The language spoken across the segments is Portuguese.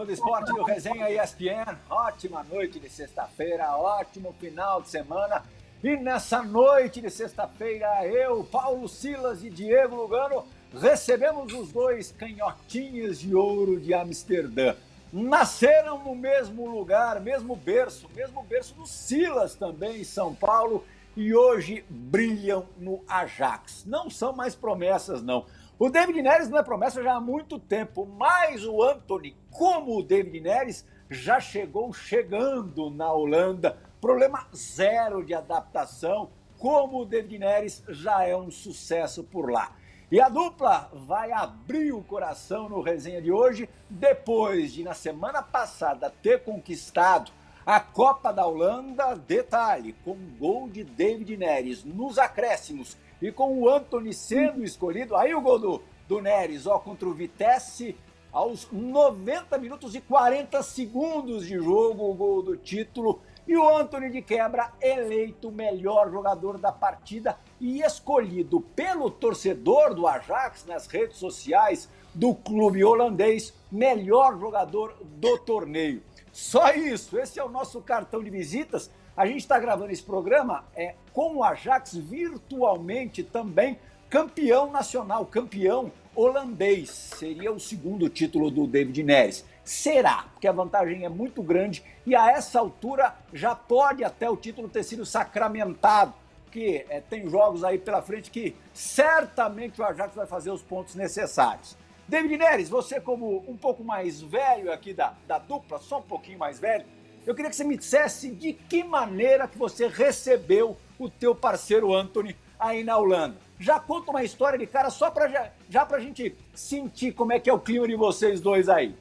Fã do esporte do Resenha ESPN. Ótima noite de sexta-feira, ótimo final de semana. E nessa noite de sexta-feira, eu, Paulo Silas e Diego Lugano recebemos os dois canhotinhos de ouro de Amsterdã. Nasceram no mesmo lugar, mesmo berço, mesmo berço do Silas também em São Paulo e hoje brilham no Ajax. Não são mais promessas, não. O David Neres não é promessa já há muito tempo, mas o Anthony, como o David Neres, já chegou chegando na Holanda. Problema zero de adaptação, como o David Neres já é um sucesso por lá. E a dupla vai abrir o coração no resenha de hoje, depois de, na semana passada, ter conquistado a Copa da Holanda. Detalhe: com um gol de David Neres nos acréscimos e com o Anthony sendo escolhido, aí o gol do, do Neres, ó, contra o Vitesse, aos 90 minutos e 40 segundos de jogo, o gol do título. E o Anthony de quebra eleito melhor jogador da partida e escolhido pelo torcedor do Ajax nas redes sociais do clube holandês, melhor jogador do torneio. Só isso, esse é o nosso cartão de visitas a gente está gravando esse programa é, com o Ajax virtualmente também campeão nacional, campeão holandês. Seria o segundo título do David Neres. Será, porque a vantagem é muito grande e a essa altura já pode até o título ter sido sacramentado, que é, tem jogos aí pela frente que certamente o Ajax vai fazer os pontos necessários. David Neres, você como um pouco mais velho aqui da, da dupla, só um pouquinho mais velho, eu queria que você me dissesse de que maneira que você recebeu o teu parceiro Anthony aí na Holanda. Já conta uma história de cara só para já, já a gente sentir como é que é o clima de vocês dois aí.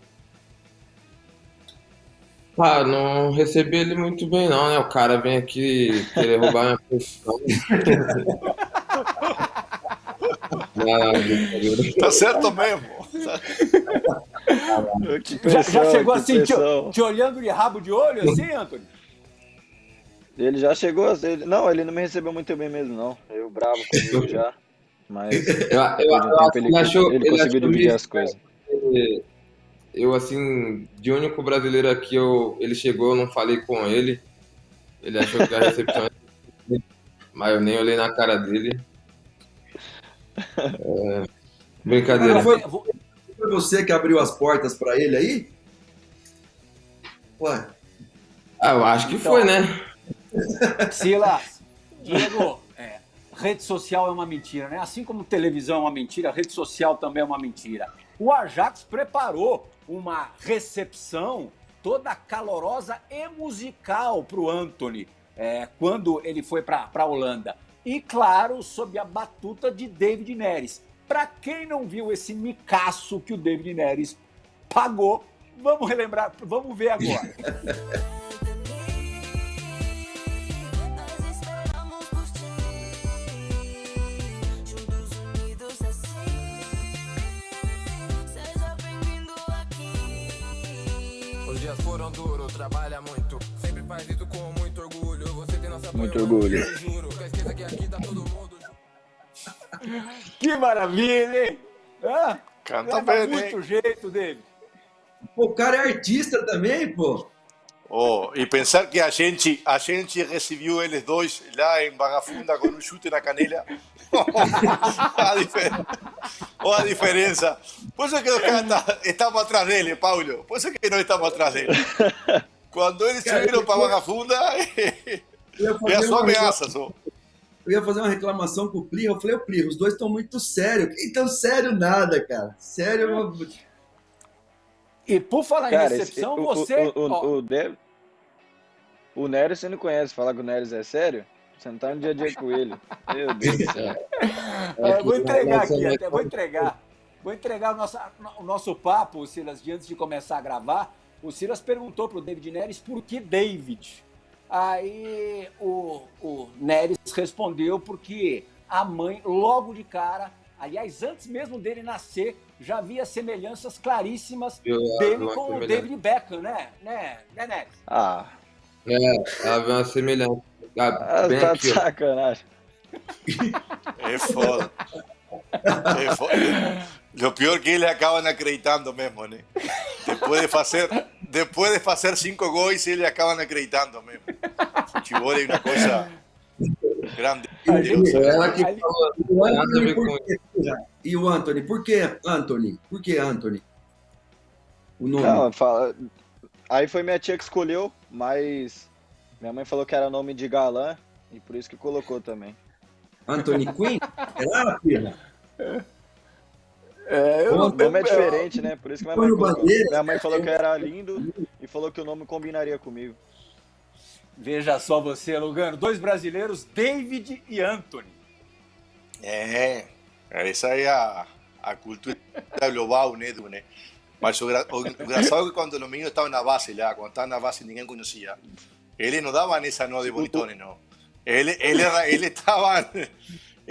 Ah, não recebi ele muito bem não, né? O cara vem aqui querer roubar minha posição. tá certo mesmo. já, já, chegou assim, te, te, olhando de rabo de olho, assim, Antônio? Ele já chegou, ele, não, ele não me recebeu muito bem mesmo, não. Eu bravo comigo já, mas eu, eu, eu, ele, achou, ele, conseguiu dividir as coisas. Eu, assim, de único brasileiro aqui, eu, ele chegou, eu não falei com ele. Ele achou que a recepção era... mas eu nem olhei na cara dele. É, brincadeira. Foi, foi você que abriu as portas para ele aí? Ué. Ah, eu acho que então, foi, né? Silas, Diego, é, rede social é uma mentira, né? Assim como televisão é uma mentira, rede social também é uma mentira. O Ajax preparou uma recepção toda calorosa e musical para o Anthony é, quando ele foi para a Holanda. E, claro, sob a batuta de David Neres. Para quem não viu esse micaço que o David Neres pagou, vamos relembrar, vamos ver agora. Os dias foram duros, trabalha muito, sempre faz isso com muito orgulho. Você tem nossa muito orgulho. Que maravilha, hein? Ah, Canta bem, muito hein? jeito dele. O cara é artista também, pô. Oh, e pensar que a gente, a gente recebeu eles dois lá em Barra Funda com um chute na canela. a diferença. Olha a diferença. Por isso que os caras estamos atrás dele, Paulo. Por isso que nós estamos atrás dele. Quando eles subiram para Barra Funda, é sua ameaça, só eu ia fazer uma reclamação com o Plirra. Eu falei, o Plirra, os dois estão muito sérios. Então, sério nada, cara. Sério. Uma... E por falar cara, em recepção, esse, você. O, o, o, o, Dev... o Neres você não conhece. Falar que o Neres é sério? Você não tá no dia a dia com ele. Meu Deus do céu. É, vou entregar aqui, até vou entregar. Vou entregar o nosso, o nosso papo, Silas, de antes de começar a gravar. O Silas perguntou pro David Neres por que David. Aí o, o Neres respondeu porque a mãe, logo de cara, aliás, antes mesmo dele nascer, já havia semelhanças claríssimas Eu, dele com o David Beckham, né? Né, né Neres? Ah. É, havia uma semelhança. Ah, ah tá de sacanagem. É foda. É foda. O pior é que ele acaba acreditando mesmo, né? Depois de fazer, depois de fazer cinco gols, eles acabam acreditando mesmo. Futebol é uma coisa grande. Ela que Ali- falou, O nada a Anthony, ver com por quê? E o Anthony, por que Anthony? Por que Anthony? O nome. Não, fala... Aí foi minha tia que escolheu, mas minha mãe falou que era nome de galã e por isso que colocou também. Anthony Quinn? É lá, filha? É, eu O nome é eu- diferente, né? Por isso que minha mãe colocou. bandeira. Minha mãe falou que eu era lindo e falou que o nome combinaria comigo. Veja só você, Lugano. Dois brasileiros, David e Anthony. É, essa é a, a cultura global, né, do, né? Mas o, gra- o engraçado é que quando os meninos estavam na base lá, quando estavam na base ninguém conhecia, eles não davam essa não de bonitones, não. Ele, ele, era- ele estava...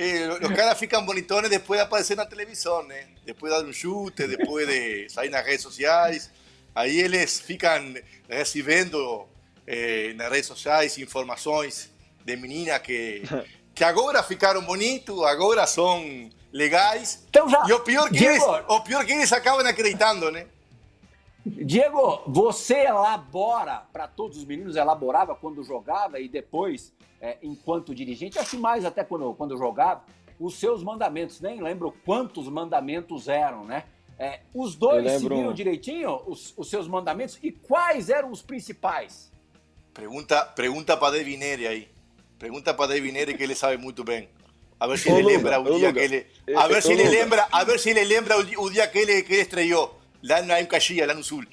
eh, Os caras ficam bonitones depois de aparecer na televisão, né? Depois de dar um chute, depois de sair nas redes sociais. Aí eles ficam recebendo eh, nas redes sociais informações de meninas que, que agora ficaram bonitos, agora são legais. Então já. E o pior que Diego, eles, o pior que eles acabam acreditando, né? Diego, você elabora para todos os meninos, elaborava quando jogava e depois, é, enquanto dirigente, acho mais até quando, quando jogava, os seus mandamentos. Nem lembro quantos mandamentos eram, né? É, os dois seguiram direitinho os, os seus mandamentos e quais eram os principais? Pergunta, pergunta para David Neri aí. Pergunta para David Neri que ele sabe muito bem. A ver se ele lembra o dia que ele, Ô, a ver ô, se ele lembra, a ver se ele lembra o dia que ele que ele estreou lá na em Caxias, lá no sul.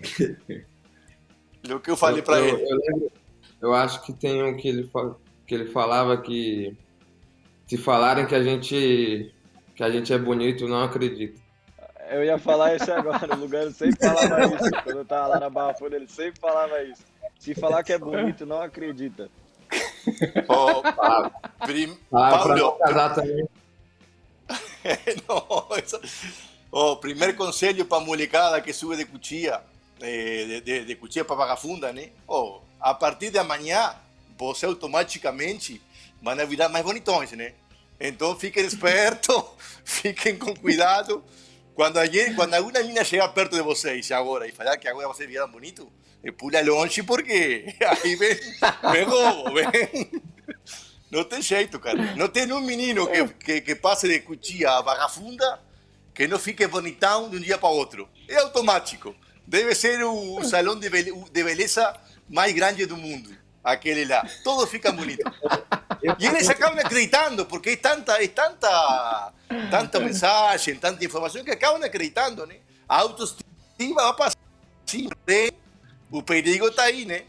o que eu falei para ele. Eu, lembro- eu acho que tem um que ele, que ele falava que se falarem que a gente que a gente é bonito, não acredito. Eu ia falar isso agora, o Lugano sempre falava isso. Quando eu tava lá na Barra Funda, ele sempre falava isso. Se falar que é bonito, não acredita. Ó, prim- Ah, pra Paulo, não casar também. no, eso- oh, primer conselho para molecada que sube de cuchilla, eh, de, de, de cuchilla para vagafunda, né? Oh, a partir de amanhã, você automaticamente van a virar mais bonitões, né? Então fiquem espertos, fiquem com cuidado. Quando, alguém, quando alguma menina chegar perto de vocês agora e falar que agora vocês viram bonito, eh, pula longe porque aí vem, vem roubo, vem. Não tem jeito, cara. Não tem um menino que, que, que passe de cuchilla a vagafunda que não fique bonitão de um dia para outro. É automático. Deve ser o salão de, bele- de beleza mais grande do mundo. Aquele lá. Todos ficam bonitos. E eles acabam acreditando, porque é tanta, é tanta, tanta mensagem, tanta informação que acabam acreditando, né? A autoestima vai passar. O perigo está aí, né?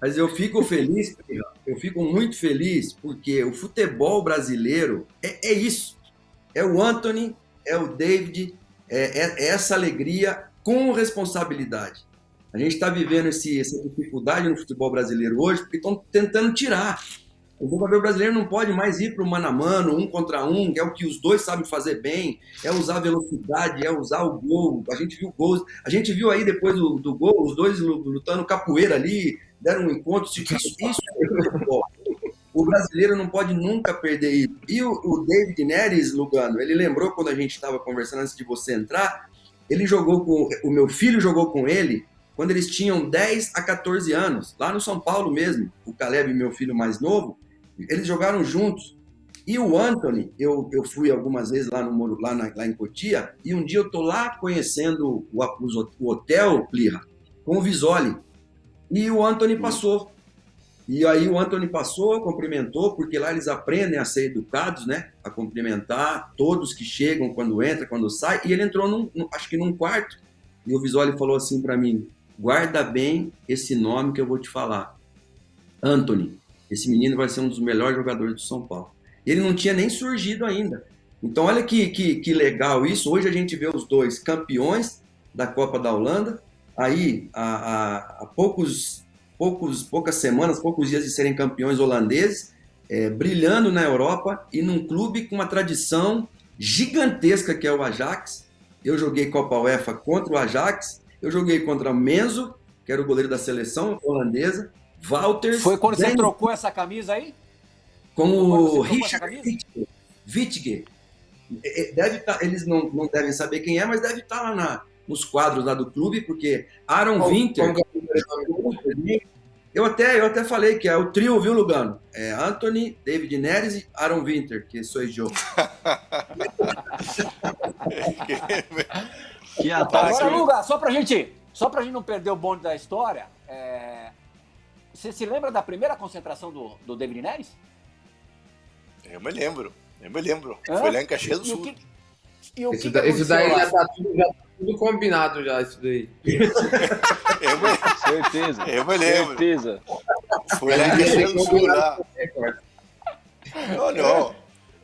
Mas eu fico feliz, eu fico muito feliz porque o futebol brasileiro é, é isso. É o Anthony, é o David, é, é- é essa alegria com responsabilidade. A gente está vivendo esse, essa dificuldade no futebol brasileiro hoje porque estão tentando tirar. O jogador brasileiro não pode mais ir para o mano a mano, um contra um, que é o que os dois sabem fazer bem, é usar a velocidade, é usar o gol. A gente viu gols, a gente viu aí depois do, do gol, os dois lu- lutando capoeira ali, deram um encontro. Isso, isso é futebol. O brasileiro não pode nunca perder isso. E o, o David Neres, Lugano, ele lembrou quando a gente estava conversando antes de você entrar, ele jogou com. O meu filho jogou com ele quando eles tinham 10 a 14 anos, lá no São Paulo mesmo. O Caleb, meu filho mais novo, eles jogaram juntos. E o Anthony, eu, eu fui algumas vezes lá, no, Moro- lá, na- lá em Cotia, e um dia eu tô lá conhecendo o, ho- o hotel, Plirra, com o Visoli. E o Anthony passou. E aí o Anthony passou, cumprimentou, porque lá eles aprendem a ser educados, né? A cumprimentar todos que chegam, quando entra, quando sai. E ele entrou, num, num- acho que num quarto. E o Visoli falou assim para mim: guarda bem esse nome que eu vou te falar. Anthony. Esse menino vai ser um dos melhores jogadores do São Paulo. Ele não tinha nem surgido ainda. Então, olha que, que, que legal isso. Hoje a gente vê os dois campeões da Copa da Holanda. Aí, há, há, há poucos, poucos, poucas semanas, poucos dias de serem campeões holandeses, é, brilhando na Europa e num clube com uma tradição gigantesca que é o Ajax. Eu joguei Copa UEFA contra o Ajax. Eu joguei contra o Menzo, que era o goleiro da seleção holandesa. Walters. Foi quando você trocou essa camisa aí? com o Richard. Wittke. É, é, Deve tá, eles não, não devem saber quem é, mas deve estar lá na, nos quadros lá do clube, porque Aaron Winter. é? Eu até, eu até falei que é o trio, viu, Lugano? É Anthony, David Neres e Aaron Winter, que sou eu. Que ataque. Agora, Luga, só pra gente, só pra gente não perder o bonde da história, é, você se lembra da primeira concentração do, do David Neres? Eu me lembro, eu me lembro. Hã? Foi lá em Caxias do E o Sul. que, e o Isso, que da- isso daí já tá, tudo, já tudo combinado já, isso daí. Eu me, Certeza. eu me lembro. Certeza. Foi lá do Sul, lá. Não, não.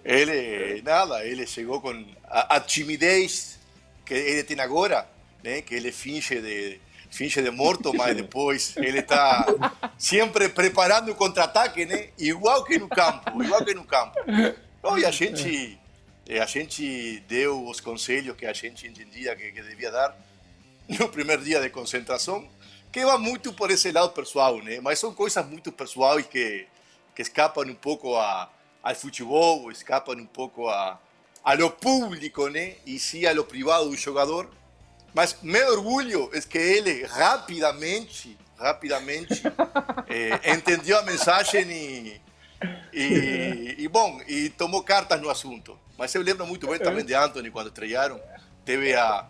Ele, nada, ele chegou com a, a timidez que ele tem agora, né? Que ele finge de, finge de morto, mas depois ele está sempre preparando o contra-ataque, né? Igual que no campo, igual que no campo. Não, e a gente, a gente deu os conselhos que a gente entendia que, que devia dar no primeiro dia de concentração, que va muito por esse lado pessoal, né? Mas são coisas muito pessoais que, que escapam um pouco a, ao futebol, escapam um pouco a, a lo público, né? E sim a lo privado do jogador. Mas meu orgulho é que ele rapidamente, rapidamente eh, entendeu a mensagem e, e, e, bom, e tomou cartas no assunto. Mas eu lembro muito bem também de Anthony quando estrearam, teve a,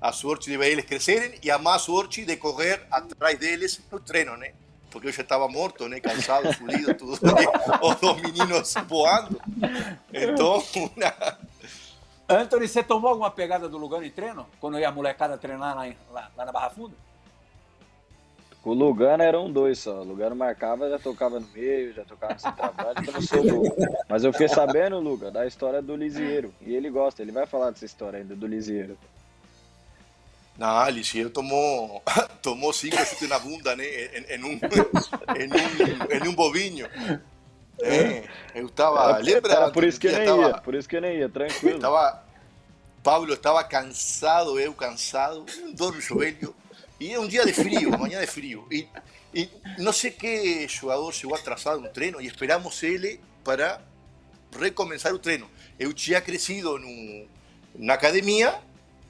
a sorte de ver eles crescerem e a má sorte de correr atrás deles no treino, né? Porque eu já estava morto, né? Cansado, fudido, tudo. né? Os dois meninos voando. Então, uma... Anthony, você tomou alguma pegada do Lugano em treino? Quando ia a molecada treinar lá, em- lá- lá na Barra Funda? O Lugano era um dois só. O Lugano marcava, já tocava no meio, já tocava no centroavante, então não sou gol. Mas eu fiquei sabendo, Luga, da história do Lisieiro. E ele gosta, ele vai falar dessa história ainda do Lisieiro. Não, Lisieiro tomou, tomou cinco chutes na bunda, né? Em, em um, em, um, em um bobinho. É, eu estava. Lembra? Era por isso que eu nem dia ia, tava- por isso que eu nem ia, tranquilo. Estava, Pablo estava cansado, eu cansado, dor no joelho. E era um dia de frio, manhã de frio. E, e não sei que jogador chegou atrasado no treino e esperamos ele para recomeçar o treino. Eu tinha crescido no, na academia,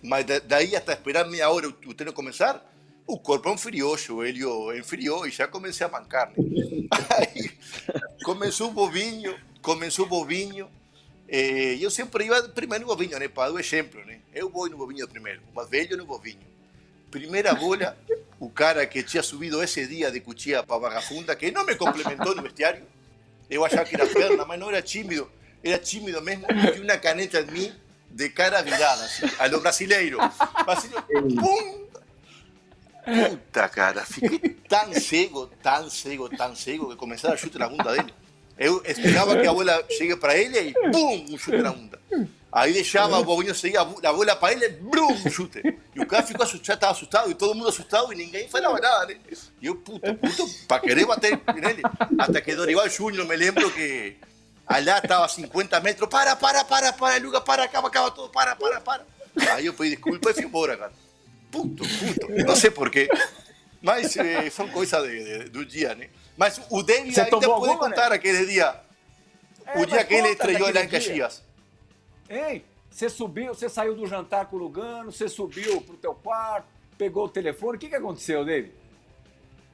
mas da- daí até esperar meia hora o, o treino começar, o corpo enfriou, o joelho enfriou e já comecei a mancar. Né? Aí começou o bobinho, começou o bobinho. Eh, eu sempre ia primeiro no bobinho, né? Para dar o exemplo, né? Eu vou no bobinho primeiro, o mais velho no bobinho. Primeira bola, o cara que tinha subido esse dia de Cuchilla para Barra Funda, que não me complementou no vestiário, eu achava que era perna, mas não era tímido, era tímido mesmo, tinha uma caneta em mim de cara virada, assim, a lo brasileiro. Brasileiro, pum! Puta, cara, fiquei tão cego, tão cego, tão cego, que comecei a dar chute na bunda dele. Eu esperava que a bola chegue para ele e pum, um chute na bunda. Aí deixava o bobinho seguir a bo- a bola para ele, brum, um chute. E o cara ficou assustado, estava assustado, e todo mundo assustado, e ninguém falava nada, né? E eu, puto, puto, para querer bater nele. Até que Dorival Júnior, me lembro que allá estava a 50 metros, para, para, para, para, Lucas, para, acaba, acaba todo, para, para, para. Aí eu pedi desculpa e fui embora, cara. Puto, puto, não sei porquê. Mas eh, são coisas de- de- do dia, né? Mas o David Você ainda tomou pode alguma, contar né? aquele dia. É, o dia que ele estreou lá em. Caxias. Hein? Você subiu, você saiu do jantar com o Lugano, você subiu pro teu quarto, pegou o telefone. O que, que aconteceu, David?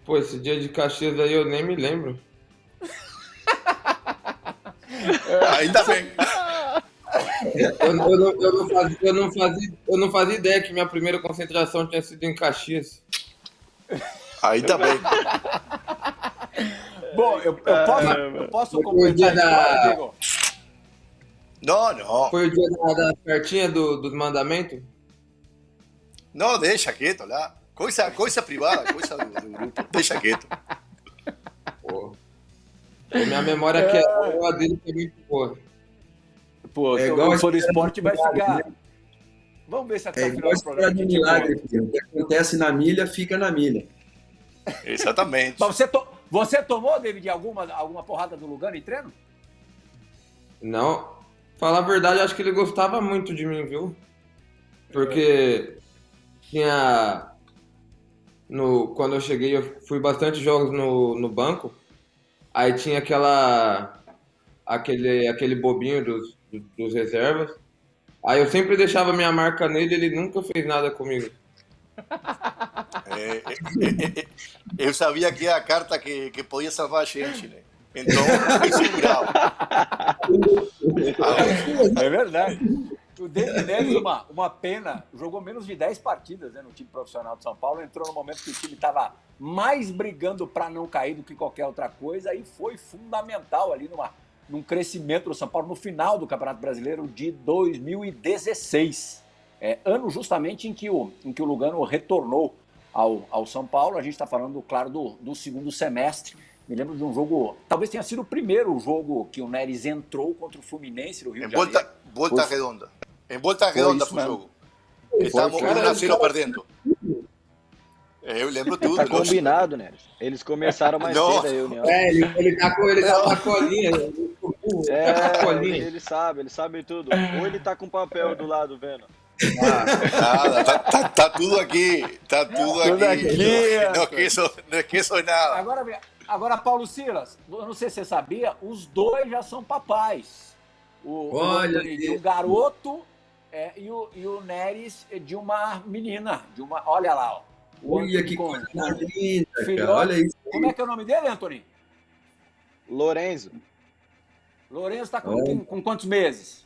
Pô, esse dia de Caxias aí eu nem me lembro. Ainda bem. Eu, eu não, eu, não fazia, eu, não fazia, eu não fazia ideia que minha primeira concentração tinha sido em Caxias. Ainda bem. Bom, eu, eu posso, eu posso Foi o completar dia da- Diego? Não, não. Foi o dia da, da cartinha do, dos mandamentos? Não, deixa quieto lá. Coisa, coisa privada, coisa do, do grupo. Deixa quieto. Pô. Pô, Minha memória aqui é boa, a dele que é muito boa. Pô, É se igual For Esporte vai do ficar. Vamos ver se até É o final do programa. do gente milagre. O que acontece na milha, fica na milha. Exatamente. Mas você, to- você tomou, David, alguma, alguma porrada do Lugano em treino? Não, falar a verdade, acho que ele gostava muito de mim, viu? Porque tinha. No, quando eu cheguei, eu fui bastante jogos no, no banco. Aí tinha aquela. aquele, aquele bobinho dos, dos reservas. Aí eu sempre deixava minha marca nele, ele nunca fez nada comigo. É, é, é, eu sabia que era a carta que, que podia salvar a gente, né? Então, foi segurado. É verdade. O David Neres, uma, uma pena, jogou menos de 10 partidas né, no time profissional de São Paulo, entrou no momento que o time estava mais brigando para não cair do que qualquer outra coisa e foi fundamental ali numa, num crescimento do São Paulo no final do Campeonato Brasileiro de 2016. É, ano justamente em que o, em que o Lugano retornou ao, ao São Paulo. A gente está falando, claro, do, do segundo semestre. Me lembro de um jogo, talvez tenha sido o primeiro jogo que o Neres entrou contra o Fluminense no Rio Em de Janeiro. volta, volta Foi- redonda. Em volta redonda foi o jogo. Estávamos foi. 1 a 0 perdendo. É, Eu lembro tudo. Tá lógico. combinado, né? Eles começaram mais Não. cedo a reunião. É, ele, ele tá com ele tá com a colinha. ele tá com a É, colinha. ele sabe, ele sabe tudo. Ou ele tá com papel do lado vendo. Nada, tá, tá- tá tudo aqui. Tá tudo Tudo aqui. aqui, Não, esqueço, não esqueço nada. Agora, agora, Paulo Silas, eu não sei se você sabia, os dois já são papais. O, o Olha de um garoto é, e, o, e o Neres de uma menina. De uma, olha lá, ó. O Olha que coisa linda, filhote. cara. Olha isso. Como é que é o nome dele, Antony? Lorenzo Lourenço tá com, Olha. com- com quantos meses?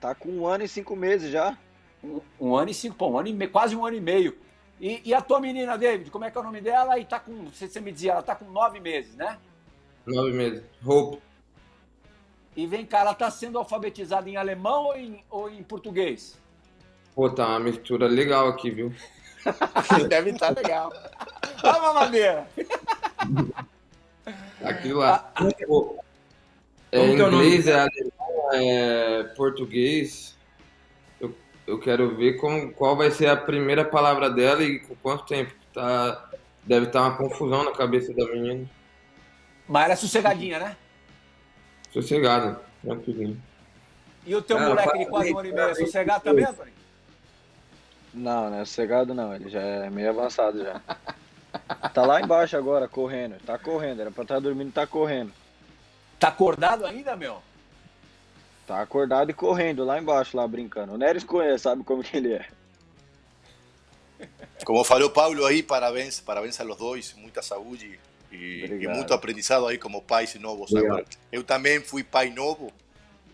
Tá com um ano e cinco meses já. Um, um ano e cinco, pô, um ano e meio, quase um ano e meio. E, e a tua menina, David, como é que é o nome dela? E tá com, você, você me dizia, ela tá com nove meses, né? Nove meses. Roupa. E vem cá, ela tá sendo alfabetizada em alemão ou em, ou em português? Pô, tá uma mistura legal aqui, viu? Deve estar legal. Olha a mamadeira. Aquilo lá. Pô, É Como que é nome? inglês, é alemão, é português. Eu, eu quero ver como, qual vai ser a primeira palavra dela e com quanto tempo. Tá, deve estar uma confusão na cabeça da menina. Mas ela é sossegadinha, né? Sossegada, tranquilinho. E o teu moleque de quase um ano e meio é sossegado também, Antônio? Não, não é sossegado não, ele já é meio avançado já. Tá lá embaixo agora, correndo. Tá correndo, era pra estar dormindo, tá correndo. Tá acordado ainda, meu? Tá acordado e correndo lá embaixo, lá brincando. O Neres conhece, sabe como que ele é. Como falou Pablo aí, parabéns, parabéns a los dois, muita saúde e, e muito aprendizado aí como pais novos Obrigado. agora. Eu também fui pai novo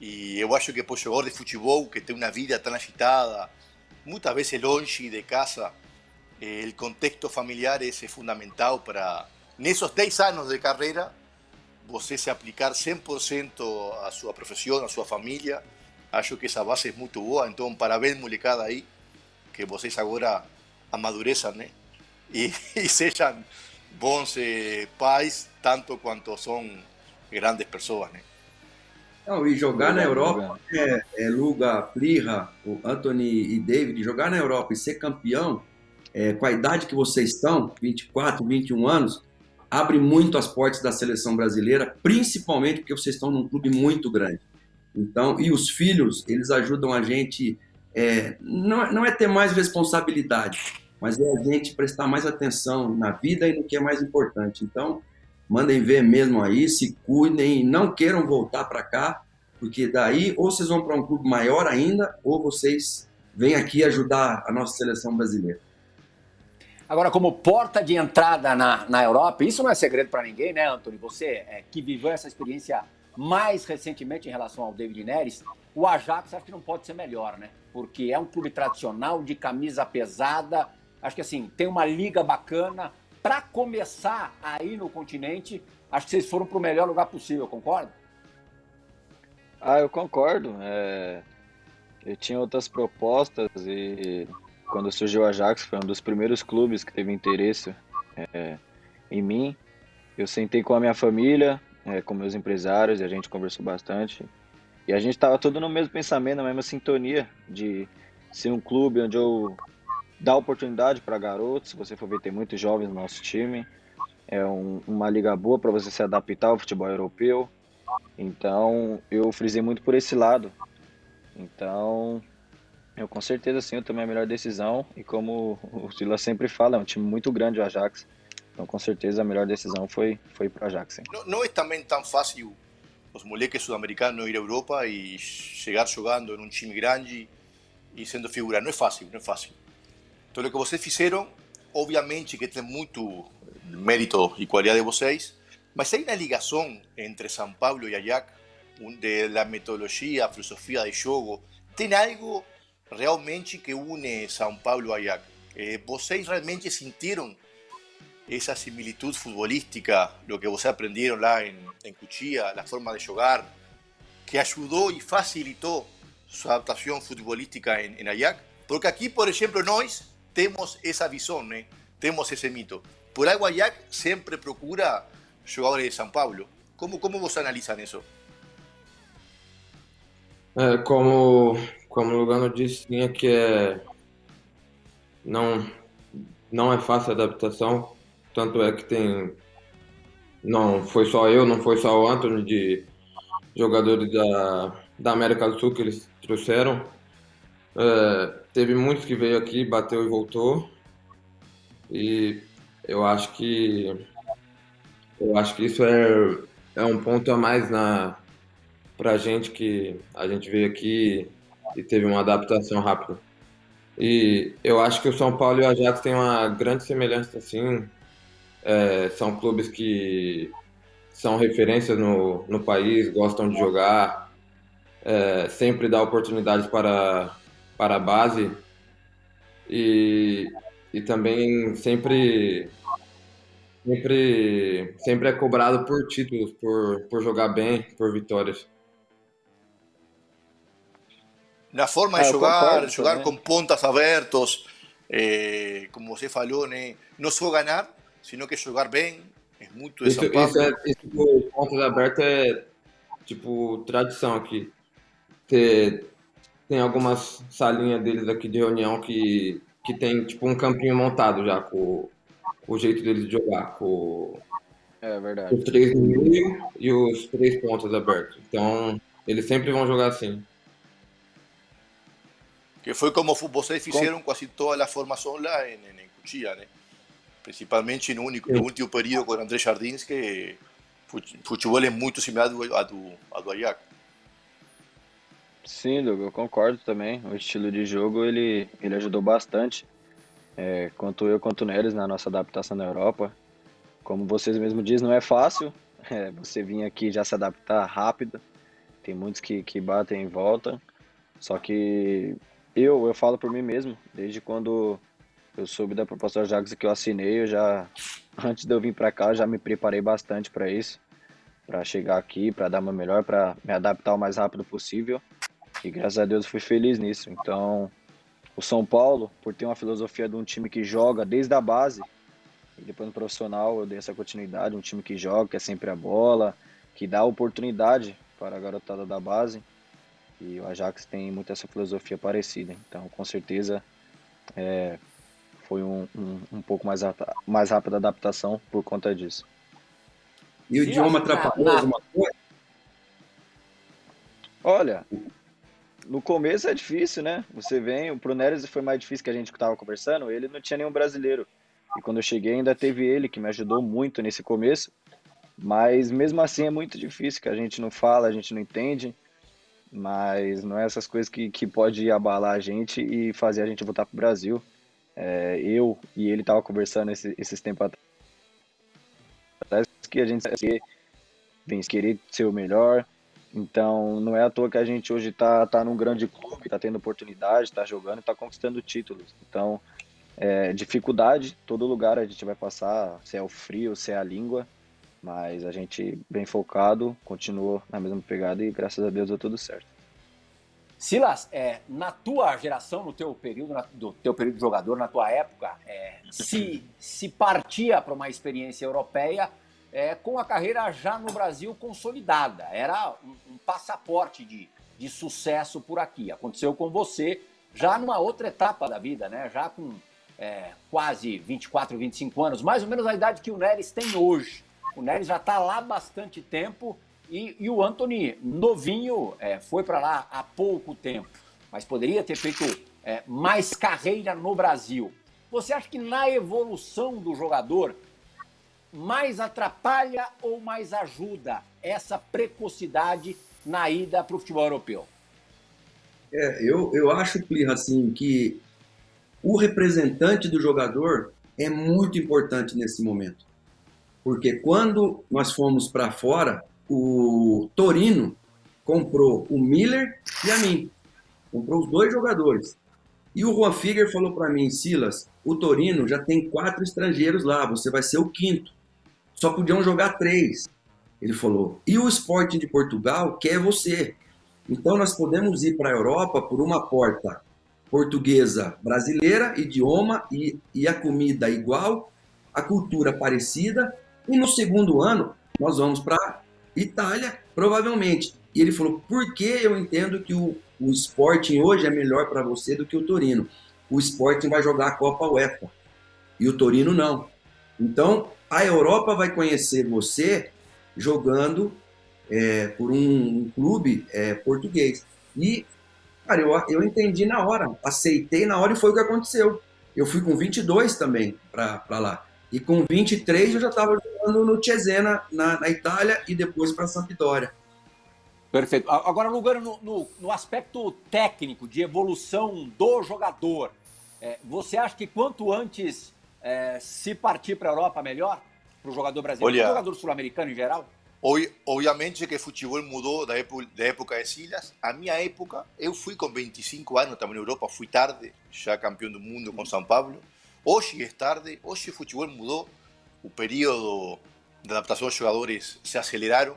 e eu acho que para o jogador de futebol que tem uma vida tão agitada, muitas vezes longe de casa, eh, o contexto familiar é fundamental para, nesses 10 anos de carreira, você se aplicar 100% à sua profissão, à sua família. Acho que essa base é muito boa, então parabéns, molecada aí, que vocês agora amadureçam, né? E, e sejam bons eh, pais, tanto quanto são grandes pessoas, né? Não, e jogar na Europa, é, é Luga, Plirra, o Anthony e David, jogar na Europa e ser campeão, é, com a idade que vocês estão, 24, 21 anos, abre muito as portas da seleção brasileira, principalmente porque vocês estão num clube muito grande. Então, e os filhos, eles ajudam a gente, é, não, não é ter mais responsabilidade, mas é a gente prestar mais atenção na vida e no que é mais importante. Então, mandem ver mesmo aí, se cuidem, não queiram voltar para cá, porque daí ou vocês vão para um clube maior ainda, ou vocês vêm aqui ajudar a nossa seleção brasileira. Agora, como porta de entrada na, na Europa, isso não é segredo para ninguém, né, Antônio? Você é, que viveu essa experiência mais recentemente em relação ao David Neres, o Ajax acho que não pode ser melhor, né? Porque é um clube tradicional, de camisa pesada, acho que assim, tem uma liga bacana. Para começar aí no continente, acho que vocês foram para o melhor lugar possível, concorda? Ah, eu concordo. É, Eu tinha outras propostas e quando surgiu o Ajax foi um dos primeiros clubes que teve interesse é, em mim. Eu sentei com a minha família, é, com meus empresários e a gente conversou bastante. E a gente estava todo no mesmo pensamento, na mesma sintonia de ser um clube onde eu dá oportunidade para garotos. Se você for ver, tem muitos jovens no nosso time. É um- uma liga boa para você se adaptar ao futebol europeu. Então, eu frisei muito por esse lado. Então, eu com certeza sim, eu tomei a melhor decisão. E como o Silas sempre fala, é um time muito grande o Ajax. Então, com certeza, a melhor decisão foi, foi para o Ajax. Sim. Não, não é também tão fácil os moleques sudamericanos ir à Europa e chegar jogando em um time grande e sendo figura. Não é fácil, não é fácil. Então, o que vocês fizeram, obviamente que tem muito mérito e qualidade de vocês, mas hay una ligación entre São Paulo y Ajax, de la metodologia, a filosofia de jogo. Tem algo realmente que une São Paulo e Ajax. Eh, vocês realmente sentiram essa similitud futbolística, lo que vocês aprenderam lá em, em Cuchilla, la forma de jogar, que ajudou e facilitou sua adaptação futebolística em, em Ajax? Porque aqui, por exemplo, nós temos essa visão, né? temos esse mito. Por algo Ajax sempre procura jogadores de São Paulo. Como, como vocês analisam isso? É, como, como o Lugano disse, é que é, não, não é fácil a adaptação. Tanto é que tem. Não foi só eu, não foi só o Anthony, de jogadores da, da América do Sul que eles trouxeram. É, teve muitos que veio aqui, bateu e voltou. E eu acho que. Eu acho que isso é, é um ponto a mais na, pra gente que a gente veio aqui e teve uma adaptação rápida. E eu acho que o São Paulo e o Ajax têm uma grande semelhança, assim. É, são clubes que são referências no, no país, gostam de jogar, é, sempre dá oportunidades para, para a base e, e também sempre, sempre, sempre é cobrado por títulos, por, por jogar bem, por vitórias. Na forma Ah, de eu jogar, concordo jogar também. com pontas abertos, eh, como você falou, né? não só ganhar, sino que jogar bem. É muito de Isso, isso, é, isso do pontos abertos é tipo tradição aqui. Ter, tem algumas salinhas deles aqui de reunião que, que tem tipo um campinho montado já com, com o jeito deles de jogar, com É verdade. os três no meio e os três pontos abertos. Então eles sempre vão jogar assim. Que foi como vocês fizeram quase toda a formação lá em, em, né? Principalmente no, único, no último período com André Jardins, que fut- futebol é muito similar do, a do, a do Ajax. Sim, Lugo, eu concordo também. O estilo de jogo ele, ele ajudou bastante. É, quanto eu quanto o Neres na nossa adaptação na Europa. Como vocês mesmos dizem, não é fácil. É, você vir aqui já se adaptar rápido. Tem muitos que, que batem em volta. Só que eu, eu falo por mim mesmo, desde quando eu soube da proposta do Ajax que eu assinei, eu já antes de eu vir para cá, já me preparei bastante para isso, para chegar aqui, para dar meu melhor, para me adaptar o mais rápido possível. E graças a Deus fui feliz nisso. Então, o São Paulo, por ter uma filosofia de um time que joga desde a base, e depois no profissional eu dei essa continuidade, um time que joga, que é sempre a bola, que dá oportunidade para a garotada da base. E o Ajax tem muito essa filosofia parecida. Então, com certeza, é, foi um, um, um pouco mais, mais rápida a adaptação por conta disso. E o Sim, idioma atrapalhou na- alguma coisa? Olha, no começo é difícil, né? Você vem, pro Neres foi mais difícil que a gente estava conversando, ele não tinha nenhum brasileiro. E quando eu cheguei ainda teve ele, que me ajudou muito nesse começo. Mas mesmo assim é muito difícil, que a gente não fala, a gente não entende. Mas não é essas coisas que, que pode abalar a gente e fazer a gente voltar pro Brasil. É, eu e ele tava conversando esse, esses tempos atrás que a gente vem querer ser o melhor, então, não é à toa que a gente hoje está tá num grande clube, está tendo oportunidade, está jogando, está conquistando títulos. Então, é, dificuldade, todo lugar a gente vai passar, se é o frio, se é a língua, mas a gente bem focado, continuou na mesma pegada e graças a Deus deu tudo certo. Silas, é, na tua geração, no teu período, na, do teu período de jogador, na tua época, é, se, se partia para uma experiência europeia é, com a carreira já no Brasil consolidada. Era um, um passaporte de, de sucesso por aqui. Aconteceu com você já numa outra etapa da vida, né? Já com é, quase 24, 25 anos, mais ou menos a idade que o Neres tem hoje. O Neres já está lá há bastante tempo e, e o Anthony, novinho, é, foi para lá há pouco tempo, mas poderia ter feito é, mais carreira no Brasil. Você acha que na evolução do jogador mais atrapalha ou mais ajuda essa precocidade na ida para o futebol europeu? É, eu, eu acho, Plirra, assim, que o representante do jogador é muito importante nesse momento. Porque quando nós fomos para fora, o Torino comprou o Miller e a mim. Comprou os dois jogadores. E o Juan Figuer falou para mim, Silas, o Torino já tem quatro estrangeiros lá, você vai ser o quinto. Só podiam jogar três. Ele falou. E o Sporting de Portugal quer você. Então nós podemos ir para a Europa por uma porta portuguesa brasileira, idioma e, e a comida igual, a cultura parecida. E no segundo ano nós vamos para Itália, provavelmente. E ele falou: por que eu entendo que o, o Sporting hoje é melhor para você do que o Torino? O Sporting vai jogar a Copa UEFA e o Torino não. Então a Europa vai conhecer você jogando é, por um, um clube é, português. E, cara, eu, eu entendi na hora, aceitei na hora e foi o que aconteceu. Eu fui com 22 também para lá. E com 23 eu já estava jogando no Cesena, na, na Itália, e depois para Sampdoria. Perfeito. Agora, Lugano, no, no, no, aspecto técnico, de evolução do jogador, é, você acha que quanto antes é, se partir para a Europa, melhor? Para o jogador brasileiro, para o jogador sul-americano em geral? obviamente que o futebol mudou da época, da época de Silas. A minha época, eu fui com 25 anos também na Europa, fui tarde, já campeão do mundo com São Paulo. Hoje é tarde, o futebol mudou, o período de adaptação dos jogadores se aceleraram.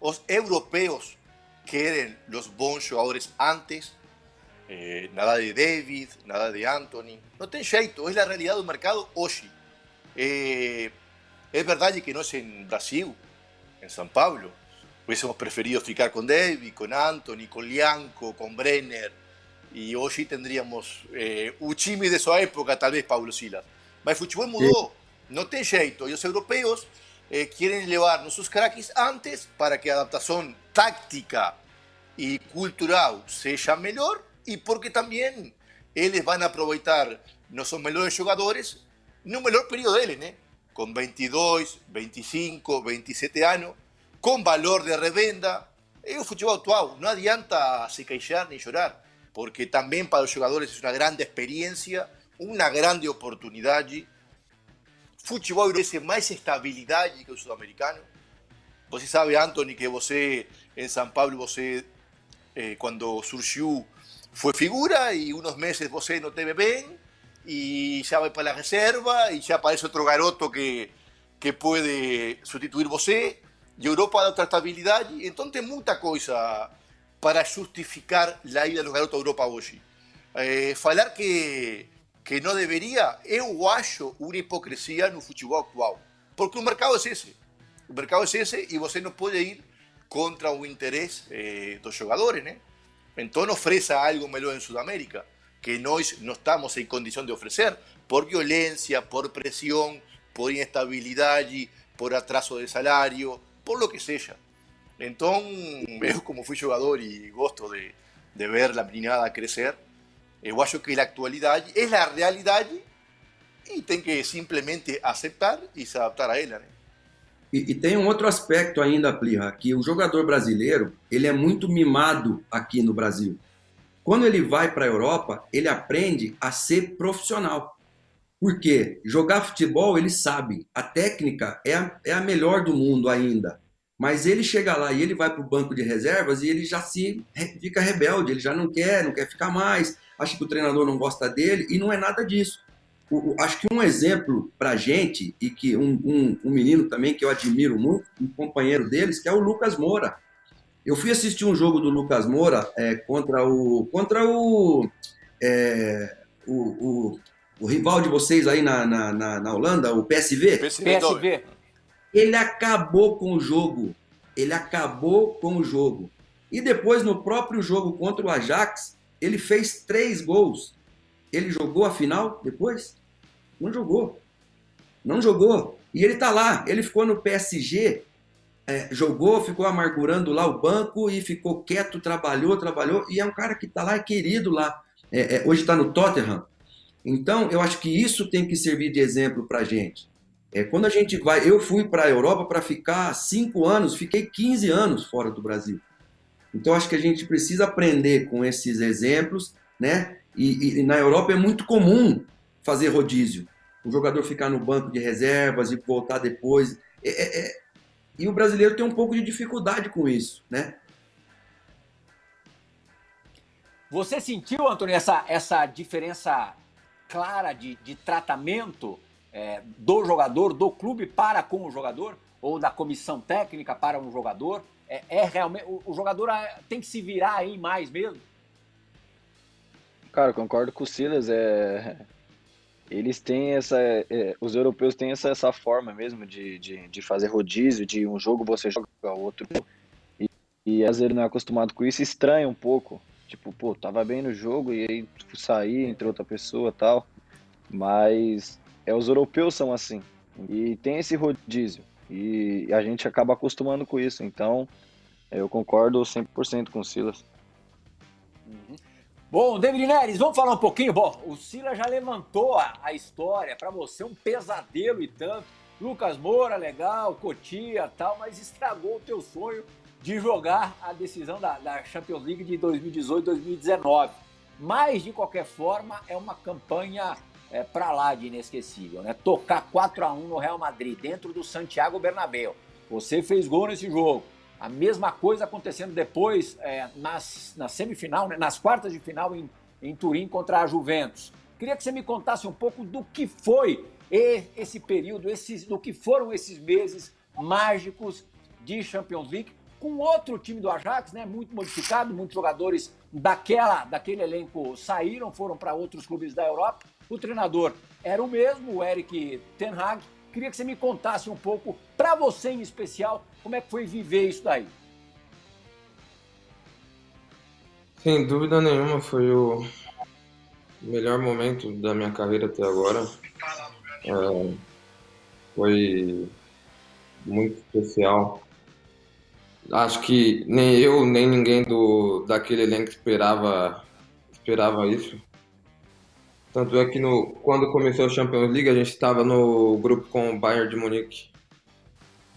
Os europeus querem os bons jogadores antes, eh, nada de David, nada de Anthony. Não tem jeito, é a realidade do mercado hoje. Eh, é verdade que nós em Brasil en San Pablo. Hubiésemos preferido ficar con David, con Anthony, con Lianco, con Brenner, y hoy tendríamos eh, Uchimi de su época, tal vez Paulo Silas. Mas o futebol mudou, não tem jeito. E os europeus eh, querem levar nossos craques antes para que a adaptação táctica e cultural seja melhor e porque também eles vão aproveitar nossos melhores jogadores no melhor período deles, né? con 22, 25, 27 años, con valor de revenda. Es un fútbol actual, no adianta se queixar ni llorar, porque también para los jugadores es una grande experiencia, una grande oportunidad. Futebol merece más estabilidad que el sudamericano. Você sabe, Anthony, que você en San Pablo, você, eh, cuando surgió, fue figura y unos meses você no teve bien y ya va para la reserva y ya aparece otro garoto que, que puede sustituir você y Europa da otra estabilidad y entonces mucha cosa para justificar la ida de los garotos a Europa hoy. Eh, falar que, que no debería, eu acho una hipocresía no futebol actual. Porque o mercado es ese. O mercado es ese y você no puede ir contra o interés eh, dos jogadores, né? Então ofrece algo melhor en Sudamérica que nós no estamos en condición de ofrecer, por violencia, por presión, por inestabilidad, por atraso de salario, por lo que sea. Entonces, yo como fui jugador y gosto de, de ver la meninada crecer, eu acho que la actualidad es la realidad y tem que simplesmente aceptar e se adaptar a ela, né? E, e, tem um outro aspecto ainda, Plirra, que o jogador brasileiro ele é muito mimado aqui no Brasil. Quando ele vai para a Europa, ele aprende a ser profissional. Porque jogar futebol ele sabe, a técnica é a, é a melhor do mundo ainda. Mas ele chega lá e ele vai para o banco de reservas e ele já se fica rebelde, ele já não quer, não quer ficar mais, acha que o treinador não gosta dele e não é nada disso. O, o, acho que um exemplo para gente e que um, um, um menino também que eu admiro muito, um companheiro deles, que é o Lucas Moura. Eu fui assistir um jogo do Lucas Moura é, contra o contra o, é, o, o, o, rival de vocês aí na, na, na, na Holanda, o PSV. PSV. PSV. Ele acabou com o jogo. Ele acabou com o jogo. E depois, no próprio jogo contra o Ajax, ele fez três gols. Ele jogou a final depois? Não jogou. Não jogou. E ele tá lá. Ele ficou no PSG é, jogou, ficou amargurando lá o banco e ficou quieto, trabalhou, trabalhou, e é um cara que está lá, é querido lá. É, é, hoje está no Tottenham. Então, eu acho que isso tem que servir de exemplo para gente. É, quando a gente vai, eu fui para a Europa para ficar cinco anos, fiquei 15 anos fora do Brasil. Então, acho que a gente precisa aprender com esses exemplos, né? E, e, na Europa é muito comum fazer rodízio. O jogador ficar no banco de reservas e voltar depois. É, é, é... E o brasileiro tem um pouco de dificuldade com isso, né? Você sentiu, Antônio, essa, essa diferença clara de, de tratamento é, do jogador, do clube para com o jogador? Ou da comissão técnica para um jogador? É, é realmente. O, o jogador ah, tem que se virar aí mais mesmo? Cara, concordo com o Silas. É, eles têm essa. É, os europeus têm essa, essa forma mesmo de, de, de, fazer rodízio, de um jogo você joga outro. E, e às vezes não é acostumado com isso, estranha um pouco. Tipo, pô, tava bem no jogo e aí sair entre outra pessoa tal. Mas é, os europeus são assim. E tem esse rodízio. E a gente acaba acostumando com isso. Então, eu concordo 100% com o Silas. Uhum. Bom, David Neres, vamos falar um pouquinho. Bom, o Silas já levantou a, a história para você, um pesadelo e tanto. Lucas Moura, legal, Cotia tal, mas estragou o teu sonho de jogar a decisão da, da Champions League de 2018-2019. Mas, de qualquer forma, é uma campanha é, para lá de inesquecível. Né? Tocar 4 a 1 no Real Madrid, dentro do Santiago Bernabéu. Você fez gol nesse jogo. A mesma coisa acontecendo depois é, nas, na semifinal, né, nas quartas de final em, em Turim contra a Juventus. Queria que você me contasse um pouco do que foi esse período, esses, do que foram esses meses mágicos de Champions League, com outro time do Ajax, né, muito modificado, muitos jogadores daquela, daquele elenco saíram, foram para outros clubes da Europa. O treinador era o mesmo, o Eric Ten Hag, Queria que você me contasse um pouco, para você em especial, como é que foi viver isso daí. Sem dúvida nenhuma, foi o melhor momento da minha carreira até agora. É, foi muito especial. Acho que nem eu, nem ninguém do, daquele elenco esperava, esperava isso. Tanto é que no, quando começou a Champions League, a gente estava no grupo com o Bayern de Munique.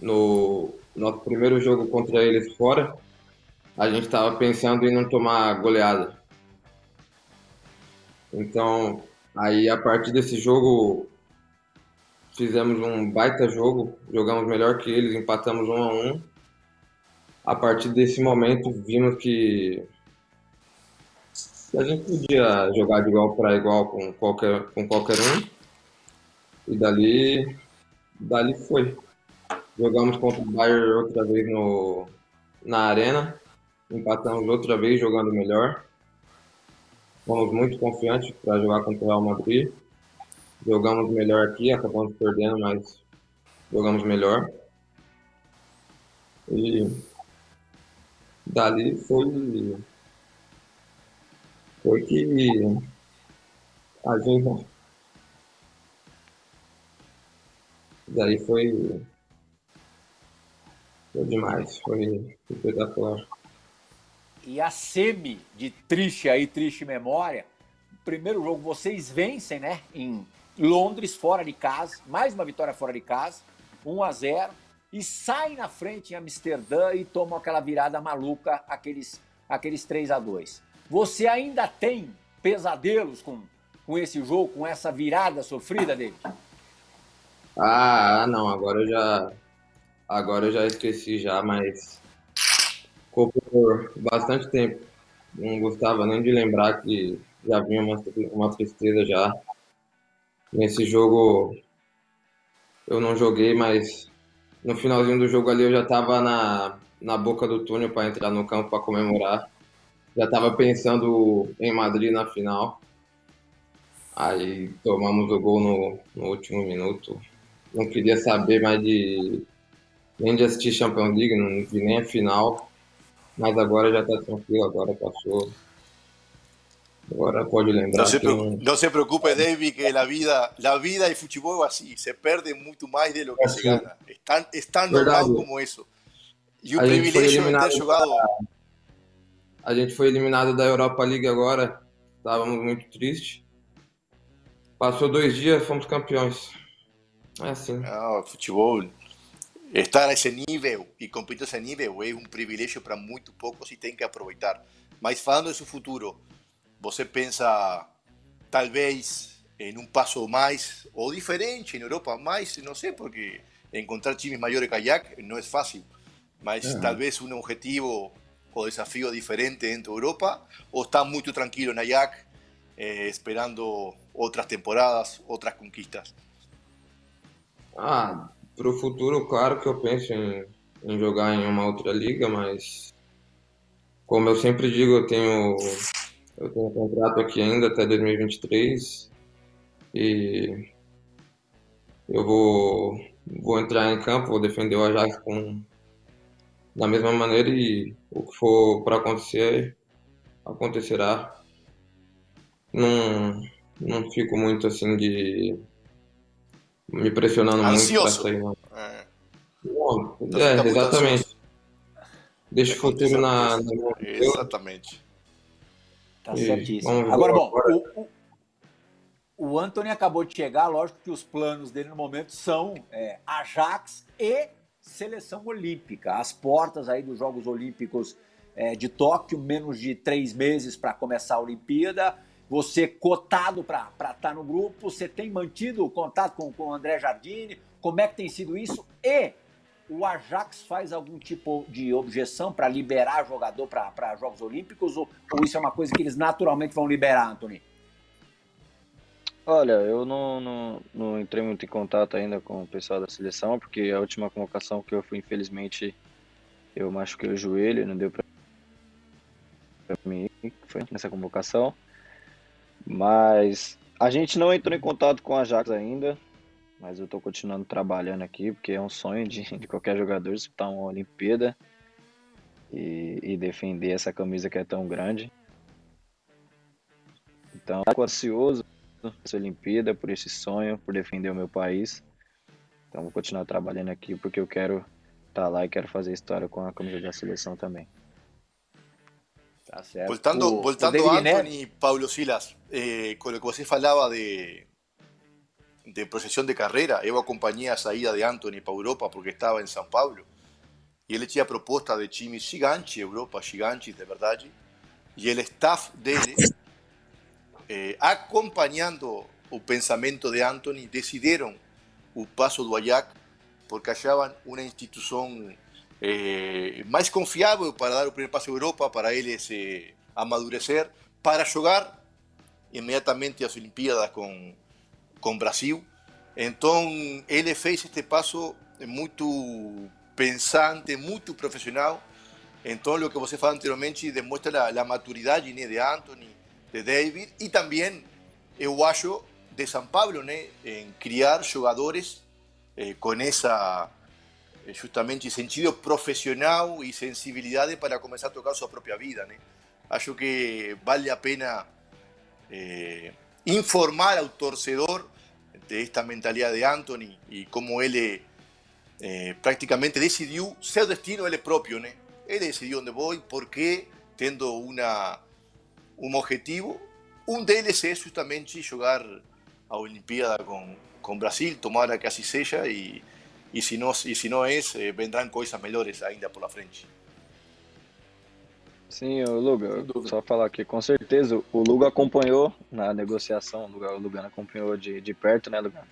No nosso primeiro jogo contra eles fora, a gente estava pensando em não tomar goleada. Então, aí a partir desse jogo, fizemos um baita jogo, jogamos melhor que eles, empatamos um a um. A partir desse momento, vimos que a gente podia jogar de igual para igual com qualquer, com qualquer um. E dali, dali foi. Jogamos contra o Bayern outra vez no, na arena. Empatamos outra vez jogando melhor. Fomos muito confiantes para jogar contra o Real Madrid. Jogamos melhor aqui, acabamos perdendo, mas jogamos melhor. E dali foi foi que a gente. Daí foi. Foi demais, foi espetacular. E a semi de triste aí, triste memória. Primeiro jogo vocês vencem, né? Em Londres, fora de casa, mais uma vitória fora de casa, 1 a 0 e saem na frente em Amsterdã e tomam aquela virada maluca, aqueles, aqueles 3 a 2 você ainda tem pesadelos com, com esse jogo, com essa virada sofrida dele? Ah, não, agora eu já. Agora eu já esqueci já, mas ficou por bastante tempo. Não gostava nem de lembrar que já vinha uma, uma tristeza já. Nesse jogo eu não joguei, mas no finalzinho do jogo ali eu já estava na, na boca do túnel para entrar no campo para comemorar já estava pensando em Madrid na final. Aí tomamos o gol no, no, último minuto. Não queria saber mais de nem de assistir Champions League, não vi nem a final. Mas agora já está tranquilo, agora passou. Agora pode lembrar. Não se, preocupe, se preocupe, David, que a vida, a vida de futebol é assim, se perde muito mais de lo que se gana. É é tão normal como isso. E o privilégio de ter jogado. A gente foi eliminado da Europa League agora, estávamos muito tristes. Passou dois dias, fomos campeões. É assim. Não, futebol. Estar nesse nível e competir nesse nível é um privilégio para muito poucos e tem que aproveitar. Mas falando de seu futuro, você pensa talvez em um passo mais ou diferente em Europa, mais, não sei, porque encontrar times maiores que Ajax não é fácil, mas Uhum. talvez um objetivo ou desafio diferente dentro da Europa, ou está muito tranquilo na Ajax, eh, esperando outras temporadas, outras conquistas. Ah, pro futuro, claro que eu penso em, jogar em uma outra liga, mas como eu sempre digo, eu tenho eu tenho contrato aqui ainda até 2023 e eu vou vou entrar em campo, vou defender o Ajax com da mesma maneira e o que for para acontecer acontecerá. Não não fico muito assim de me pressionando muito para Ansioso. sair não. Bom, Não fica é, muito exatamente. ansioso. Deixa o futuro na, na. Exatamente. Tá E certíssimo. Agora, bom, agora. o, o, o Anthony acabou de chegar, lógico que os planos dele no momento são é, Ajax e seleção olímpica. As portas aí dos Jogos Olímpicos é, de Tóquio, menos de três meses para começar a Olimpíada. Você cotado para estar no grupo, você tem mantido contato com, com o André Jardine? Como é que tem sido isso? E o Ajax faz algum tipo de objeção para liberar jogador para Jogos Olímpicos? Ou, ou isso é uma coisa que eles naturalmente vão liberar, Anthony? Olha, eu não, não, não entrei muito em contato ainda com o pessoal da seleção, porque a última convocação que eu fui, infelizmente, eu machuquei o joelho, não deu pra mim, foi nessa convocação. Mas a gente não entrou em contato com a Ajax ainda, mas eu tô continuando trabalhando aqui, porque é um sonho de, de qualquer jogador disputar uma Olimpíada e, e defender essa camisa que é tão grande. Então, tô ansioso por essa Olimpíada, por esse sonho, por defender o meu país. Então, vou continuar trabalhando aqui porque eu quero estar lá e quero fazer história com a camisa da seleção também. Tá certo. Voltando, O- o voltando Neres- Anthony, Paulo Silas, eh, con lo que você falaba de, de procesión de carrera, eu acompanhei a saída de Anthony para Europa porque estava em São Paulo e ele tinha proposta de times gigantes, Europa gigantes de verdade, e o staff dele, eh, acompanhando o pensamento de Anthony, decidiram o passo do Ajax porque achavam uma instituição eh, mais confiável para dar o primeiro passo à Europa, para eles eh, amadurecer, para jogar imediatamente as Olimpíadas com, com Brasil. Então, ele fez este passo muito pensante, muito profissional. Então, o que você falou anteriormente demonstra a, a maturidade de Anthony, de David e também, eu de São Paulo, né, em criar jogadores eh, com essa eh, justamente sentido profissional e sensibilidade para começar a tocar sua própria vida, né? Acho que vale a pena eh, informar ao torcedor de esta mentalidade de Anthony e como ele eh, praticamente decidiu seu destino ele próprio, né? Ele decidiu onde vou, por tendo uma um objetivo. Um deles é justamente jogar a Olimpíada com com Brasil, tomara que assim seja e e se não e se não é, eh, vendrão coisas melhores ainda pela frente. Sim, o Luga, só falar aqui, com certeza o Luga acompanhou na negociação, o Luga- o Lugano acompanhou de, de perto, né, Lugano?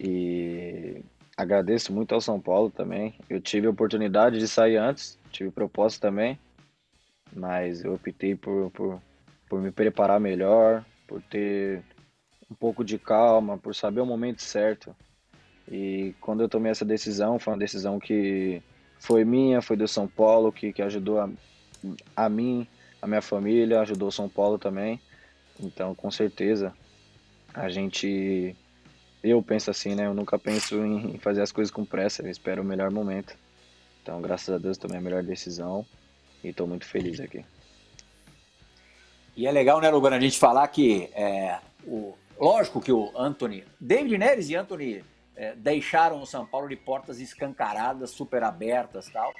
E agradeço muito ao São Paulo também. Eu tive a oportunidade de sair antes, tive proposta também, mas eu optei por, por, por me preparar melhor, por ter um pouco de calma, por saber o momento certo. E quando eu tomei essa decisão, foi uma decisão que foi minha, foi do São Paulo, que, que ajudou a, a mim, a minha família, ajudou São Paulo também. Então, com certeza, a gente. Eu penso assim, né? Eu nunca penso em fazer as coisas com pressa, eu espero o melhor momento. Então, graças a Deus, tomei a melhor decisão e estou muito feliz aqui. E é legal, né, Lugano, a gente falar que, é, o, lógico que o Anthony, David Neres e Anthony é, deixaram o São Paulo de portas escancaradas, super abertas tal.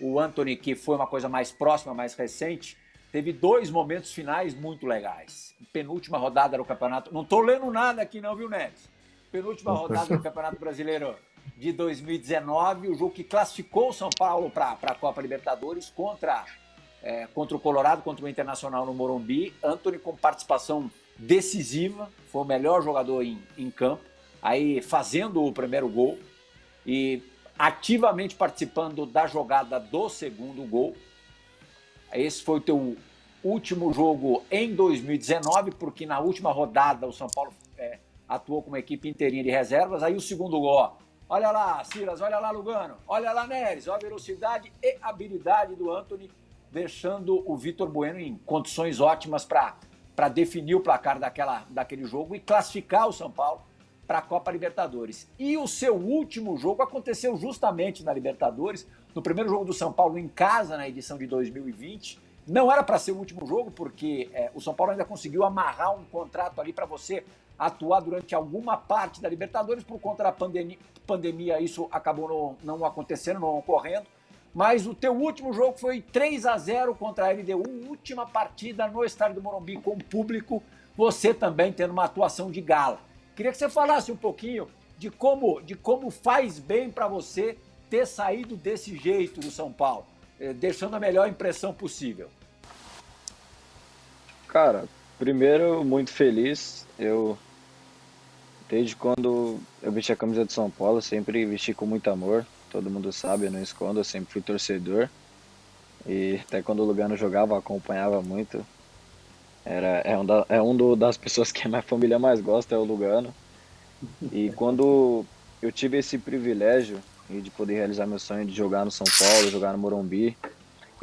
O Anthony, que foi uma coisa mais próxima, mais recente, teve dois momentos finais muito legais. Penúltima rodada do campeonato. Não tô lendo nada aqui, não, viu, Neres? Penúltima rodada do Campeonato Brasileiro de 2019, o jogo que classificou o São Paulo para a Copa Libertadores contra é, contra o Colorado, contra o Internacional no Morumbi. Anthony com participação decisiva, foi o melhor jogador em, em campo, aí fazendo o primeiro gol e ativamente participando da jogada do segundo gol. Esse foi o teu último jogo em 2019, porque na última rodada o São Paulo é, atuou com uma equipe inteirinha de reservas. Aí o segundo gol, ó, olha lá, Silas, olha lá, Lugano, olha lá, Neres, olha a velocidade e habilidade do Anthony, deixando o Vitor Bueno em condições ótimas para definir o placar daquela, daquele jogo e classificar o São Paulo para a Copa Libertadores. E o seu último jogo aconteceu justamente na Libertadores, no primeiro jogo do São Paulo em casa, na edição de 2020. Não era para ser o último jogo, porque é, o São Paulo ainda conseguiu amarrar um contrato ali para você atuar durante alguma parte da Libertadores. Por conta da pandemia, pandemia isso acabou não, não acontecendo, não ocorrendo. Mas o teu último jogo foi 3 a 0 contra a LDU, última partida no estádio do Morumbi com público, você também tendo uma atuação de gala. Queria que você falasse um pouquinho de como, de como faz bem para você ter saído desse jeito do São Paulo, eh, deixando a melhor impressão possível. Cara, primeiro, muito feliz. Eu, desde quando eu vesti a camisa de São Paulo, sempre vesti com muito amor. Todo mundo sabe, eu não escondo, eu sempre fui torcedor. E até quando o Lugano jogava, acompanhava muito. Era, é um, da, é um do, das pessoas que a minha família mais gosta, é o Lugano. E quando eu tive esse privilégio de poder realizar meu sonho de jogar no São Paulo, jogar no Morumbi,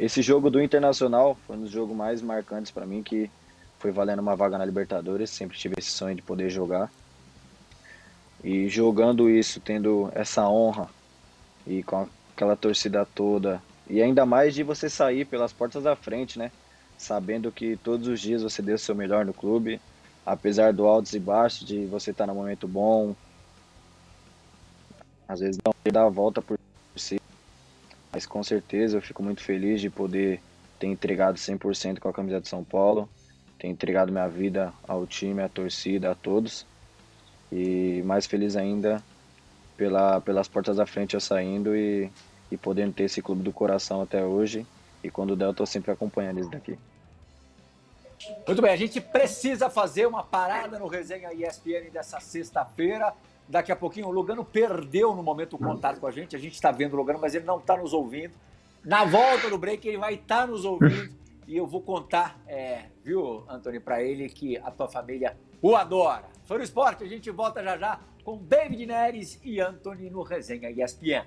esse jogo do Internacional foi um dos jogos mais marcantes para mim, que foi valendo uma vaga na Libertadores. Sempre tive esse sonho de poder jogar. E jogando isso, tendo essa honra e com aquela torcida toda, e ainda mais de você sair pelas portas da frente, né? sabendo que todos os dias você deu o seu melhor no clube, apesar do altos e baixos, de você estar no momento bom, às vezes não dar a volta por si, mas com certeza eu fico muito feliz de poder ter entregado 100% com a camisa de São Paulo, ter entregado minha vida ao time, à torcida, a todos, e mais feliz ainda pela, pelas portas da frente eu saindo e, e podendo ter esse clube do coração até hoje e quando der, eu tô sempre acompanhando isso daqui. Muito bem, a gente precisa fazer uma parada no Resenha ESPN dessa sexta-feira. Daqui a pouquinho o Lugano perdeu no momento o contato com a gente. A gente está vendo o Lugano, mas ele não está nos ouvindo. Na volta do break, ele vai estar tá nos ouvindo. E eu vou contar, é, viu, Antônio, para ele que a tua família o adora. Foi no esporte, a gente volta já já com David Neres e Antônio no Resenha ESPN.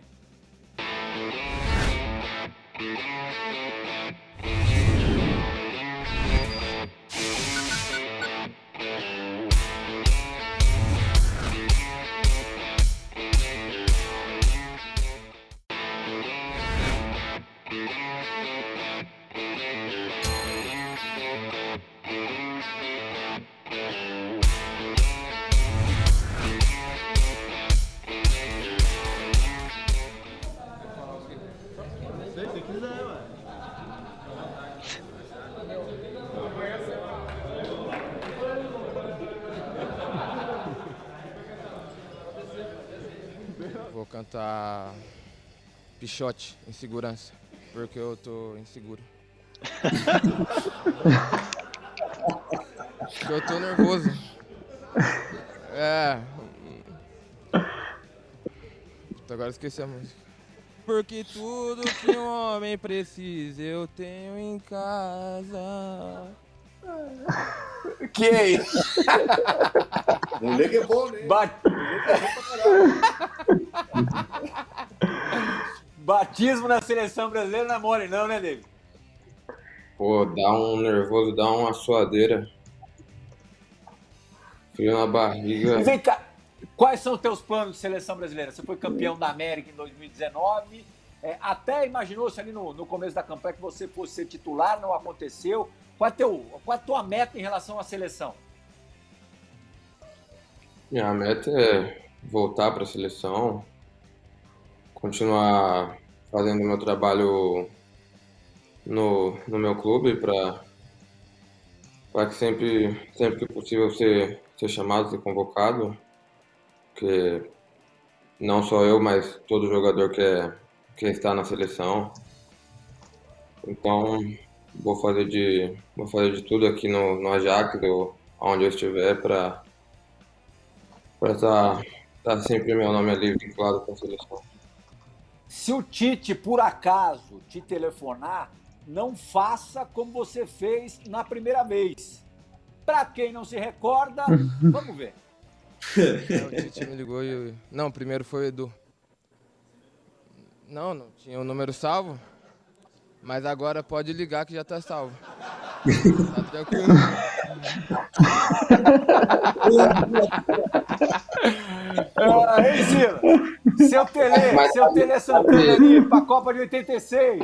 Pichote, Insegurança, porque eu tô inseguro. porque eu tô nervoso. É. Agora esqueci a música. Porque tudo que um homem precisa eu tenho em casa. Que é isso? Moleque é bom, né? Bat... Batismo na seleção brasileira não é mole, não, né, David? Pô, dá um nervoso, dá uma suadeira. Frio na barriga. vem cá, quais são os teus planos de seleção brasileira? Você foi campeão da América em 2019. É, até imaginou-se ali no, no começo da campanha que você fosse ser titular, não aconteceu. Qual é, teu, qual é a tua meta em relação à seleção? Minha meta é voltar para a seleção, continuar fazendo meu trabalho no, no meu clube para para que sempre, sempre que possível ser, ser chamado, ser convocado, porque não só eu, mas todo jogador quer, quer estar na seleção. Então, vou fazer de, vou fazer de tudo aqui no, no Ajax, ou onde eu estiver, para para estar tá, tá sempre meu nome ali vinculado com a seleção. Se o Tite, por acaso, te telefonar, não faça como você fez na primeira vez. Para quem não se recorda, vamos ver. É, o Tite me ligou e. Não, primeiro foi o Edu. Não, não tinha o número salvo. Mas agora pode ligar que já tá salvo. Ah, hein, Silas? Seu Tele, seu Tele Santana ali pra Copa de 86,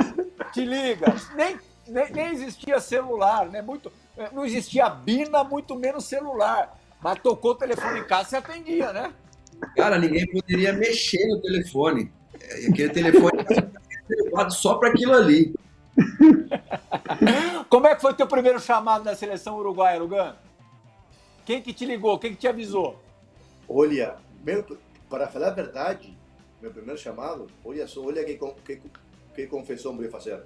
te liga. Nem, nem, nem existia celular, né? Muito, não existia Bina, muito menos celular. Mas tocou o telefone em casa, você atendia, né? Cara, ninguém poderia mexer no telefone. É, aquele telefone só para aquilo ali. Como é que foi teu primeiro chamado na seleção uruguaia, Lugano? Quem que te ligou? Quem que te avisou? Olha, meu, para falar a verdade, meu primeiro chamado, olha só, olha que, que, que confissão vou fazer.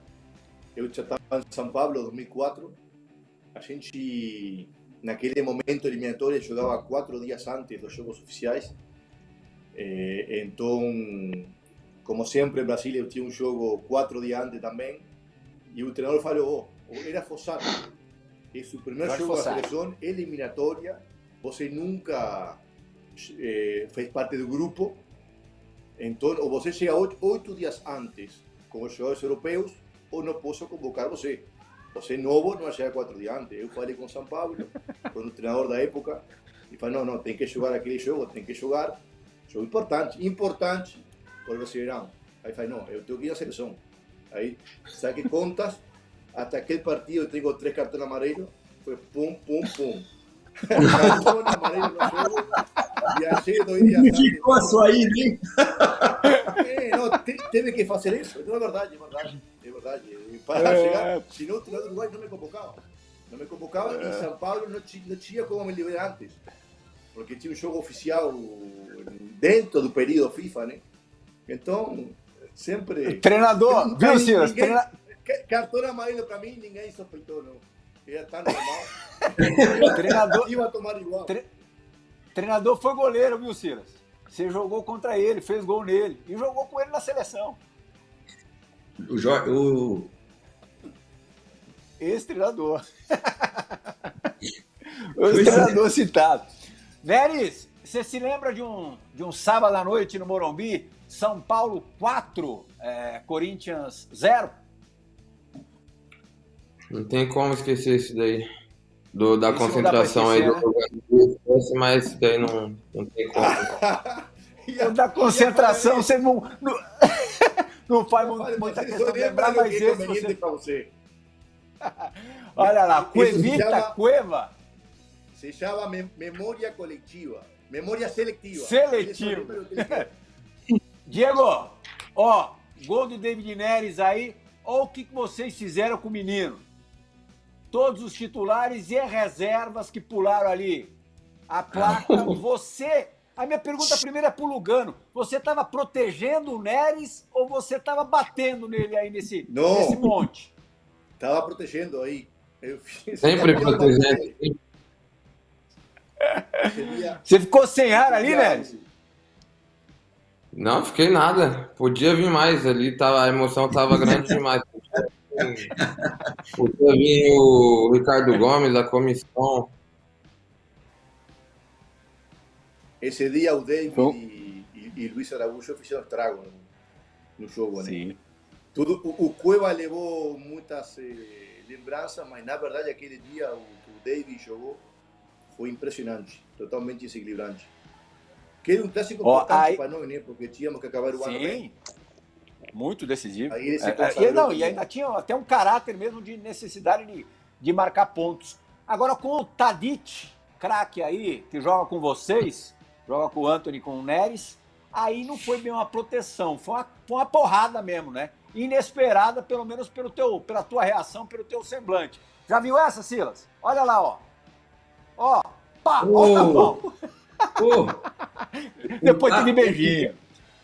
Eu já estava em São Paulo em 2004. A gente, naquele momento eliminatório, jogava quatro dias antes dos jogos oficiais. Eh, então, como sempre, Brasil eu tinha um jogo quatro dias antes também. E o treinador falou: oh, era Fossato. Esse o primeiro jogo da seleção eliminatória. Você nunca eh, fez parte do grupo. Então, ou você chega oito, oito dias antes com os jogadores europeus, ou não posso convocar você. Você é novo, não vai chegar quatro dias antes. Eu falei com São Paulo, com o treinador da época, e falei: não, não, tem que jogar aquele jogo, tem que jogar. Jogo importante, importante para o Brasileirão. Aí falei: não, eu tenho que ir à seleção. Aí saquei contas, até aquele partido eu tenho três cartões amarelos, foi pum, pum, pum. cartão amarelo no jogo, viajei dois dias antes. Ficou a sua ida, hein? É, não, teve que fazer isso, então é verdade, é verdade, é verdade. E para É. chegar, senão o treinador do Uruguai não me convocava. Não me convocava e São Paulo não, ti- não tinha como me liberar antes. Porque tinha um jogo oficial dentro do período FIFA, né? Então, sempre... Treinador, Nunca viu, Silas? ninguém- Treina- Ca- Cartão amarelo para mim, ninguém suspeitou, não. Era tão normal. Treinador, Iba a tomar igual. Tre- treinador foi goleiro, viu, Silas? Você jogou contra ele, fez gol nele e jogou com ele na seleção. O, Jorge, o, Ex-treinador. o ex-treinador citado. Neres, você se lembra de um, de um sábado à noite no Morumbi? São Paulo 4, é, Corinthians 0? Não tem como esquecer isso daí. Do, da Isso concentração aí do jogador, mas isso daí não, não tem como. E a- Da concentração, a- você não, não, não faz mu- Olha, muita questão de lembra lembrar, mas que é esse você... você. Olha lá, Cuevita, chama- Cueva. Se chama mem- memória coletiva. Memória seletiva. Seletiva. Diego, ó, gol do David Neres aí. Olha o que que vocês fizeram com o menino. Todos os titulares e reservas que pularam ali. A placa, você. A minha pergunta primeira é pro Lugano. Você estava protegendo o Neres ou você estava batendo nele aí nesse, Não. nesse monte? Estava protegendo aí. Eu fiz- Sempre protegendo. Você ficou sem ar ali, Neres? Não, fiquei nada. Podia vir mais ali, tava, a emoção tava grande demais. Podia vir o Ricardo Gomes, a comissão. Esse dia o David Bom. e, e, e Luiz Araújo fizeram estrago no, no jogo, né? Sim. Tudo, o, o Cueva levou muitas eh, lembranças, mas na verdade aquele dia o que o David jogou foi impressionante, totalmente desequilibrante. Que era um clássico Ó, importante aí- para nós, né? Porque tínhamos que acabar o ano bem. Sim. Muito decisivo. Aí ele se É, e, não, e ainda tinha até um caráter mesmo de necessidade de, de marcar pontos. Agora com o Tadic, craque aí, que joga com vocês, joga com o Anthony, com o Neres, aí não foi bem uma proteção, foi uma, foi uma porrada mesmo, né? Inesperada, pelo menos pelo teu, pela tua reação, pelo teu semblante. Já viu essa, Silas? Olha lá, ó. Ó, pá, ó o tapão. Pô, Depois teve beijinho.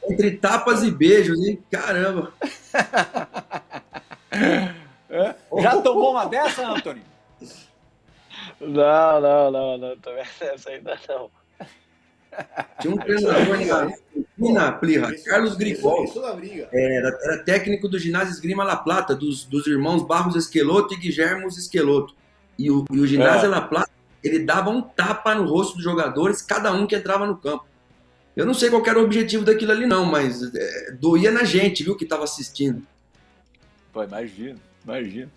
entre tapas e beijos, hein? Caramba. É? Já tomou uma dessa, Anthony? Não, não, não, não. Também essa ainda não. Tinha um treinador na Argentina, Plirra, Carlos Grigol. Era, era técnico do ginásio Esgrima La Plata, dos, dos irmãos Barros Esqueloto e Guilhermo Esqueloto. E o, e o ginásio La Plata, ele dava um tapa no rosto dos jogadores, cada um que entrava no campo. Eu não sei qual era o objetivo daquilo ali, não, mas é, doía na gente, viu, que estava assistindo. Pô, imagina, imagina.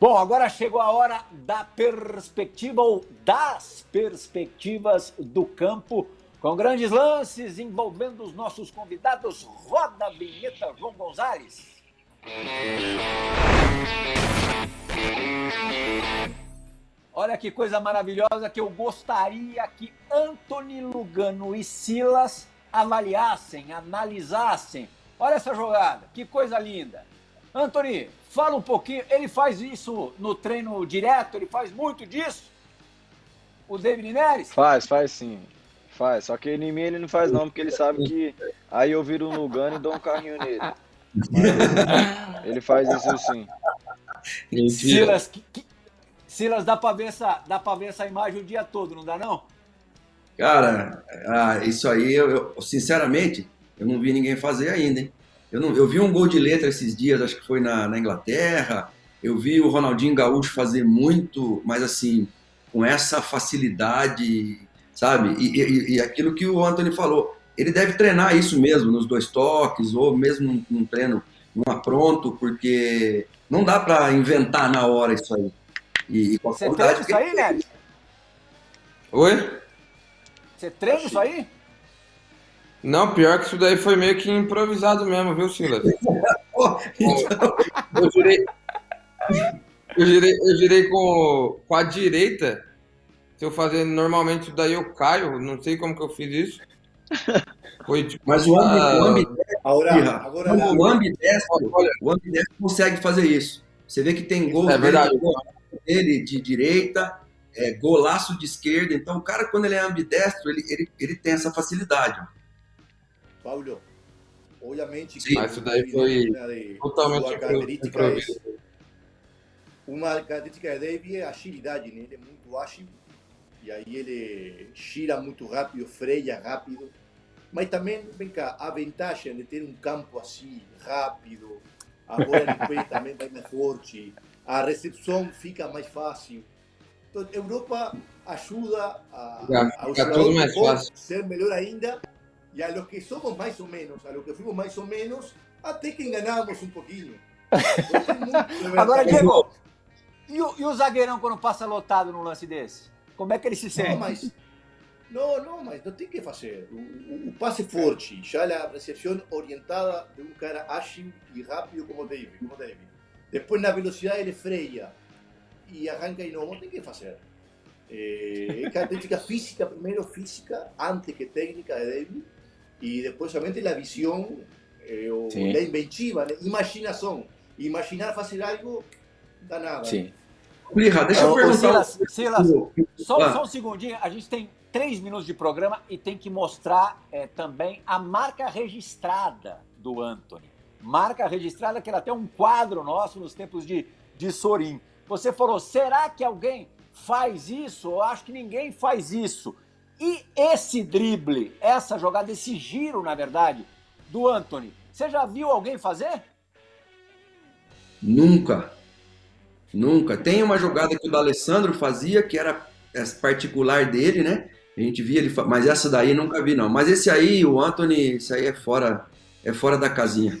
Bom, agora chegou a hora da perspectiva ou das perspectivas do campo, com grandes lances envolvendo os nossos convidados. Roda a vinheta, João Gonzalez. Olha que coisa maravilhosa que eu gostaria que Anthony Lugano e Silas avaliassem, analisassem. Olha essa jogada, que coisa linda. Anthony, fala um pouquinho. Ele faz isso no treino direto? Ele faz muito disso? O David Neres? Faz, faz sim. Faz. Só que em mim ele não faz não, porque ele sabe que aí eu viro um Lugano e dou um carrinho nele. Mas ele faz isso sim. Mentira. Silas, que- que- Silas, dá pra, ver essa, dá pra ver essa imagem o dia todo, não dá não? Cara, ah, isso aí, eu, eu- sinceramente, eu não vi ninguém fazer ainda, hein? Eu, não, eu vi um gol de letra esses dias, acho que foi na, na Inglaterra. Eu vi o Ronaldinho Gaúcho fazer muito, mas assim, com essa facilidade, sabe? E, e- e aquilo que o Anthony falou, ele deve treinar isso mesmo, nos dois toques, ou mesmo num, treino, num apronto, porque não dá para inventar na hora isso aí. E, e Você treina isso aí, Neres? Oi? Você treina isso aí? Não, pior que isso daí foi meio que improvisado mesmo, viu, Silas? Então, Eu girei. Eu girei, eu girei com, com a direita. Se eu fazer normalmente isso daí, eu caio. Não sei como que eu fiz isso. Foi tipo. Mas o ambi- o ambidestro, o ambidestro, Olha, o ambidestro consegue fazer isso. Você vê que tem gol É verdade. dele de direita, é, golaço de esquerda. Então, o cara, quando ele é ambidestro, ele, ele, ele tem essa facilidade. Pablo, obviamente Sim. Mas isso daí foi de totalmente improviso. é- uma característica de David é a agilidade, né? Ele é muito ágil e aí ele gira muito rápido, freia rápido. Mas também, vem cá, a vantagem de ter um campo assim, rápido, a bola no pé também vai mais forte, a recepção fica mais fácil. Então, Europa ajuda a, Já fica tudo mais fácil. ser melhor ainda e a los que somos mais ou menos, a los que fuimos mais ou menos, até que enganamos um pouquinho. Muito Agora. Diego, e o, e o zagueirão quando passa lotado num lance desse? Como é que ele se Não, sente? mas não, não, mas não tem que fazer. O, o- o passe forte, já a recepção orientada de um cara ágil e rápido como David, como David. Depois na velocidade ele freia e arranca e não, tem que fazer. É, é característica física, primeiro física, antes que técnica de David, e depois somente a visão, é, o, a inventiva, né? imaginação. Imaginar fazer algo danado. Sim. Plirra, deixa eu perguntar. Silas, Silas, Só, Ah. só um segundinho, a gente tem três minutos de programa e tem que mostrar é, também a marca registrada do Anthony. Marca registrada, que era até um quadro nosso nos tempos de, de Sorim. Você falou, será que alguém faz isso? Eu acho que ninguém faz isso. E esse drible, essa jogada, esse giro, na verdade, do Anthony, você já viu alguém fazer? Nunca. Nunca. Tem uma jogada que o D'Alessandro fazia, que era particular dele, né? A gente via ele, mas essa daí nunca vi não. Mas esse aí, o Anthony, isso aí é fora, é fora da casinha.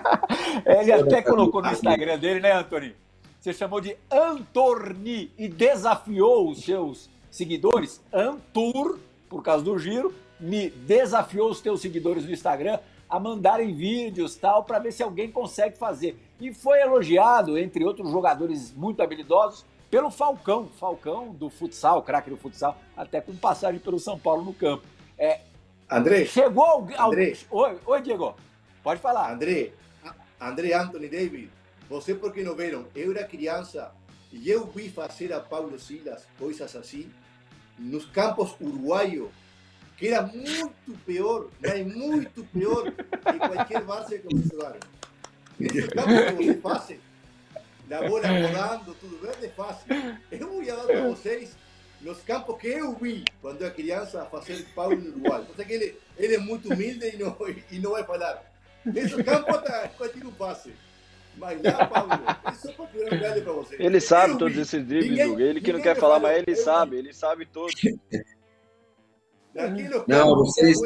Ele até colocou no Instagram dele, né, Anthony? Você chamou de Antorni e desafiou os seus seguidores. Antur, por causa do giro, me desafiou os teus seguidores no Instagram a mandarem vídeos tal para ver se alguém consegue fazer. E foi elogiado, entre outros jogadores muito habilidosos, pelo Falcão, Falcão do futsal, craque do futsal, até com passagem pelo São Paulo no campo. É, André, chegou alguém. André. Oi, oi, Diego. Pode falar. André, André Anthony David, você porque não viram? Eu era criança e eu vi fazer a Paulo Silas coisas assim nos campos uruguaios, que era muito pior, mas muito pior que qualquer Barça que vocês jogaram. Esse campo que você faz, a bola rodando, tudo verde é fácil. Eu vou dar para vocês nos campos que eu vi quando eu era criança fazer Paulo no Uruguai. Você que ele, ele é muito humilde e não, e não vai falar. Esse campo tá, tira um passe. Mas lá, Paulo, isso é para verdade para vocês. Ele sabe Eu todos vi. esses dribles, Ninguém-. Ele que não ninguém quer falar, falou, mas ele eu vi. sabe, ele sabe todos. Não, vocês-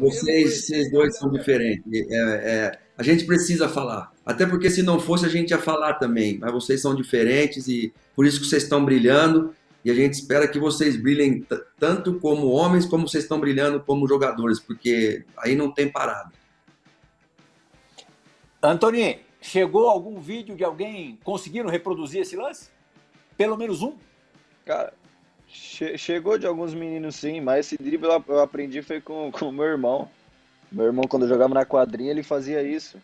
Vocês, vocês dois são diferentes. É, é, a gente precisa falar. Até porque se não fosse, a gente ia falar também. Mas vocês são diferentes e por isso que vocês estão brilhando. E a gente espera que vocês brilhem tanto como homens, como vocês estão brilhando como jogadores, porque aí não tem parada. Antony, chegou algum vídeo de alguém conseguindo reproduzir esse lance? Pelo menos um? Cara, che- chegou de alguns meninos sim, mas esse drible eu, eu aprendi foi com o meu irmão. Meu irmão, quando eu jogava na quadrinha, ele fazia isso.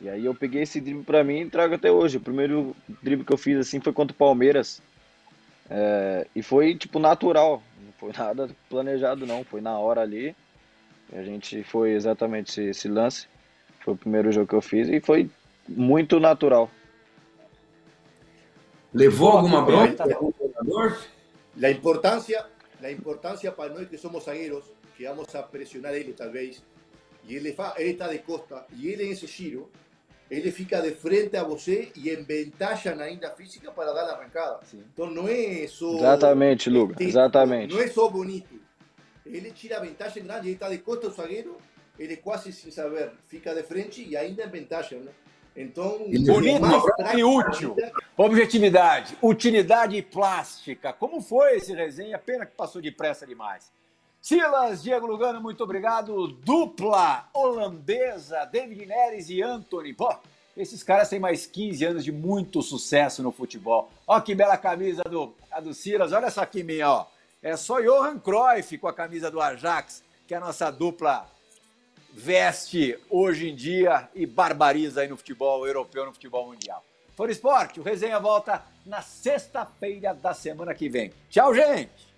E aí eu peguei esse drible pra mim e trago até hoje. O primeiro drible que eu fiz assim foi contra o Palmeiras. É, e foi tipo natural, não foi nada planejado não, foi na hora ali. A gente foi exatamente esse, esse lance. Foi o primeiro jogo que eu fiz e foi muito natural. Levou Pô, alguma bronca tá? La importancia, la importancia para nós que somos zagueiros, que vamos a pressionar ele talvez, e ele, fa, ele está de costa, e ele nesse giro, ele fica de frente a você e em vantagem ainda física para dar a arrancada. Então não é só... Exatamente, Luga, estético, exatamente. Não é só bonito. Ele tira vantagem grande, ele está de costa o zagueiro, ele quase sem saber fica de frente e ainda em vantagem, né? Então, Bonito e útil. Objetividade, utilidade plástica. Como foi esse resenha? Pena que passou depressa demais. Silas, Diego Lugano, muito obrigado. Dupla holandesa, David Neres e Anthony. Pô, esses caras têm mais 15 anos de muito sucesso no futebol. Ó que bela camisa do, a do Silas. Olha essa aqui minha, ó. É só Johan Cruyff com a camisa do Ajax, que é a nossa dupla veste hoje em dia e barbariza aí no futebol europeu, no futebol mundial. For Esporte, o resenha volta na sexta-feira da semana que vem. Tchau, gente!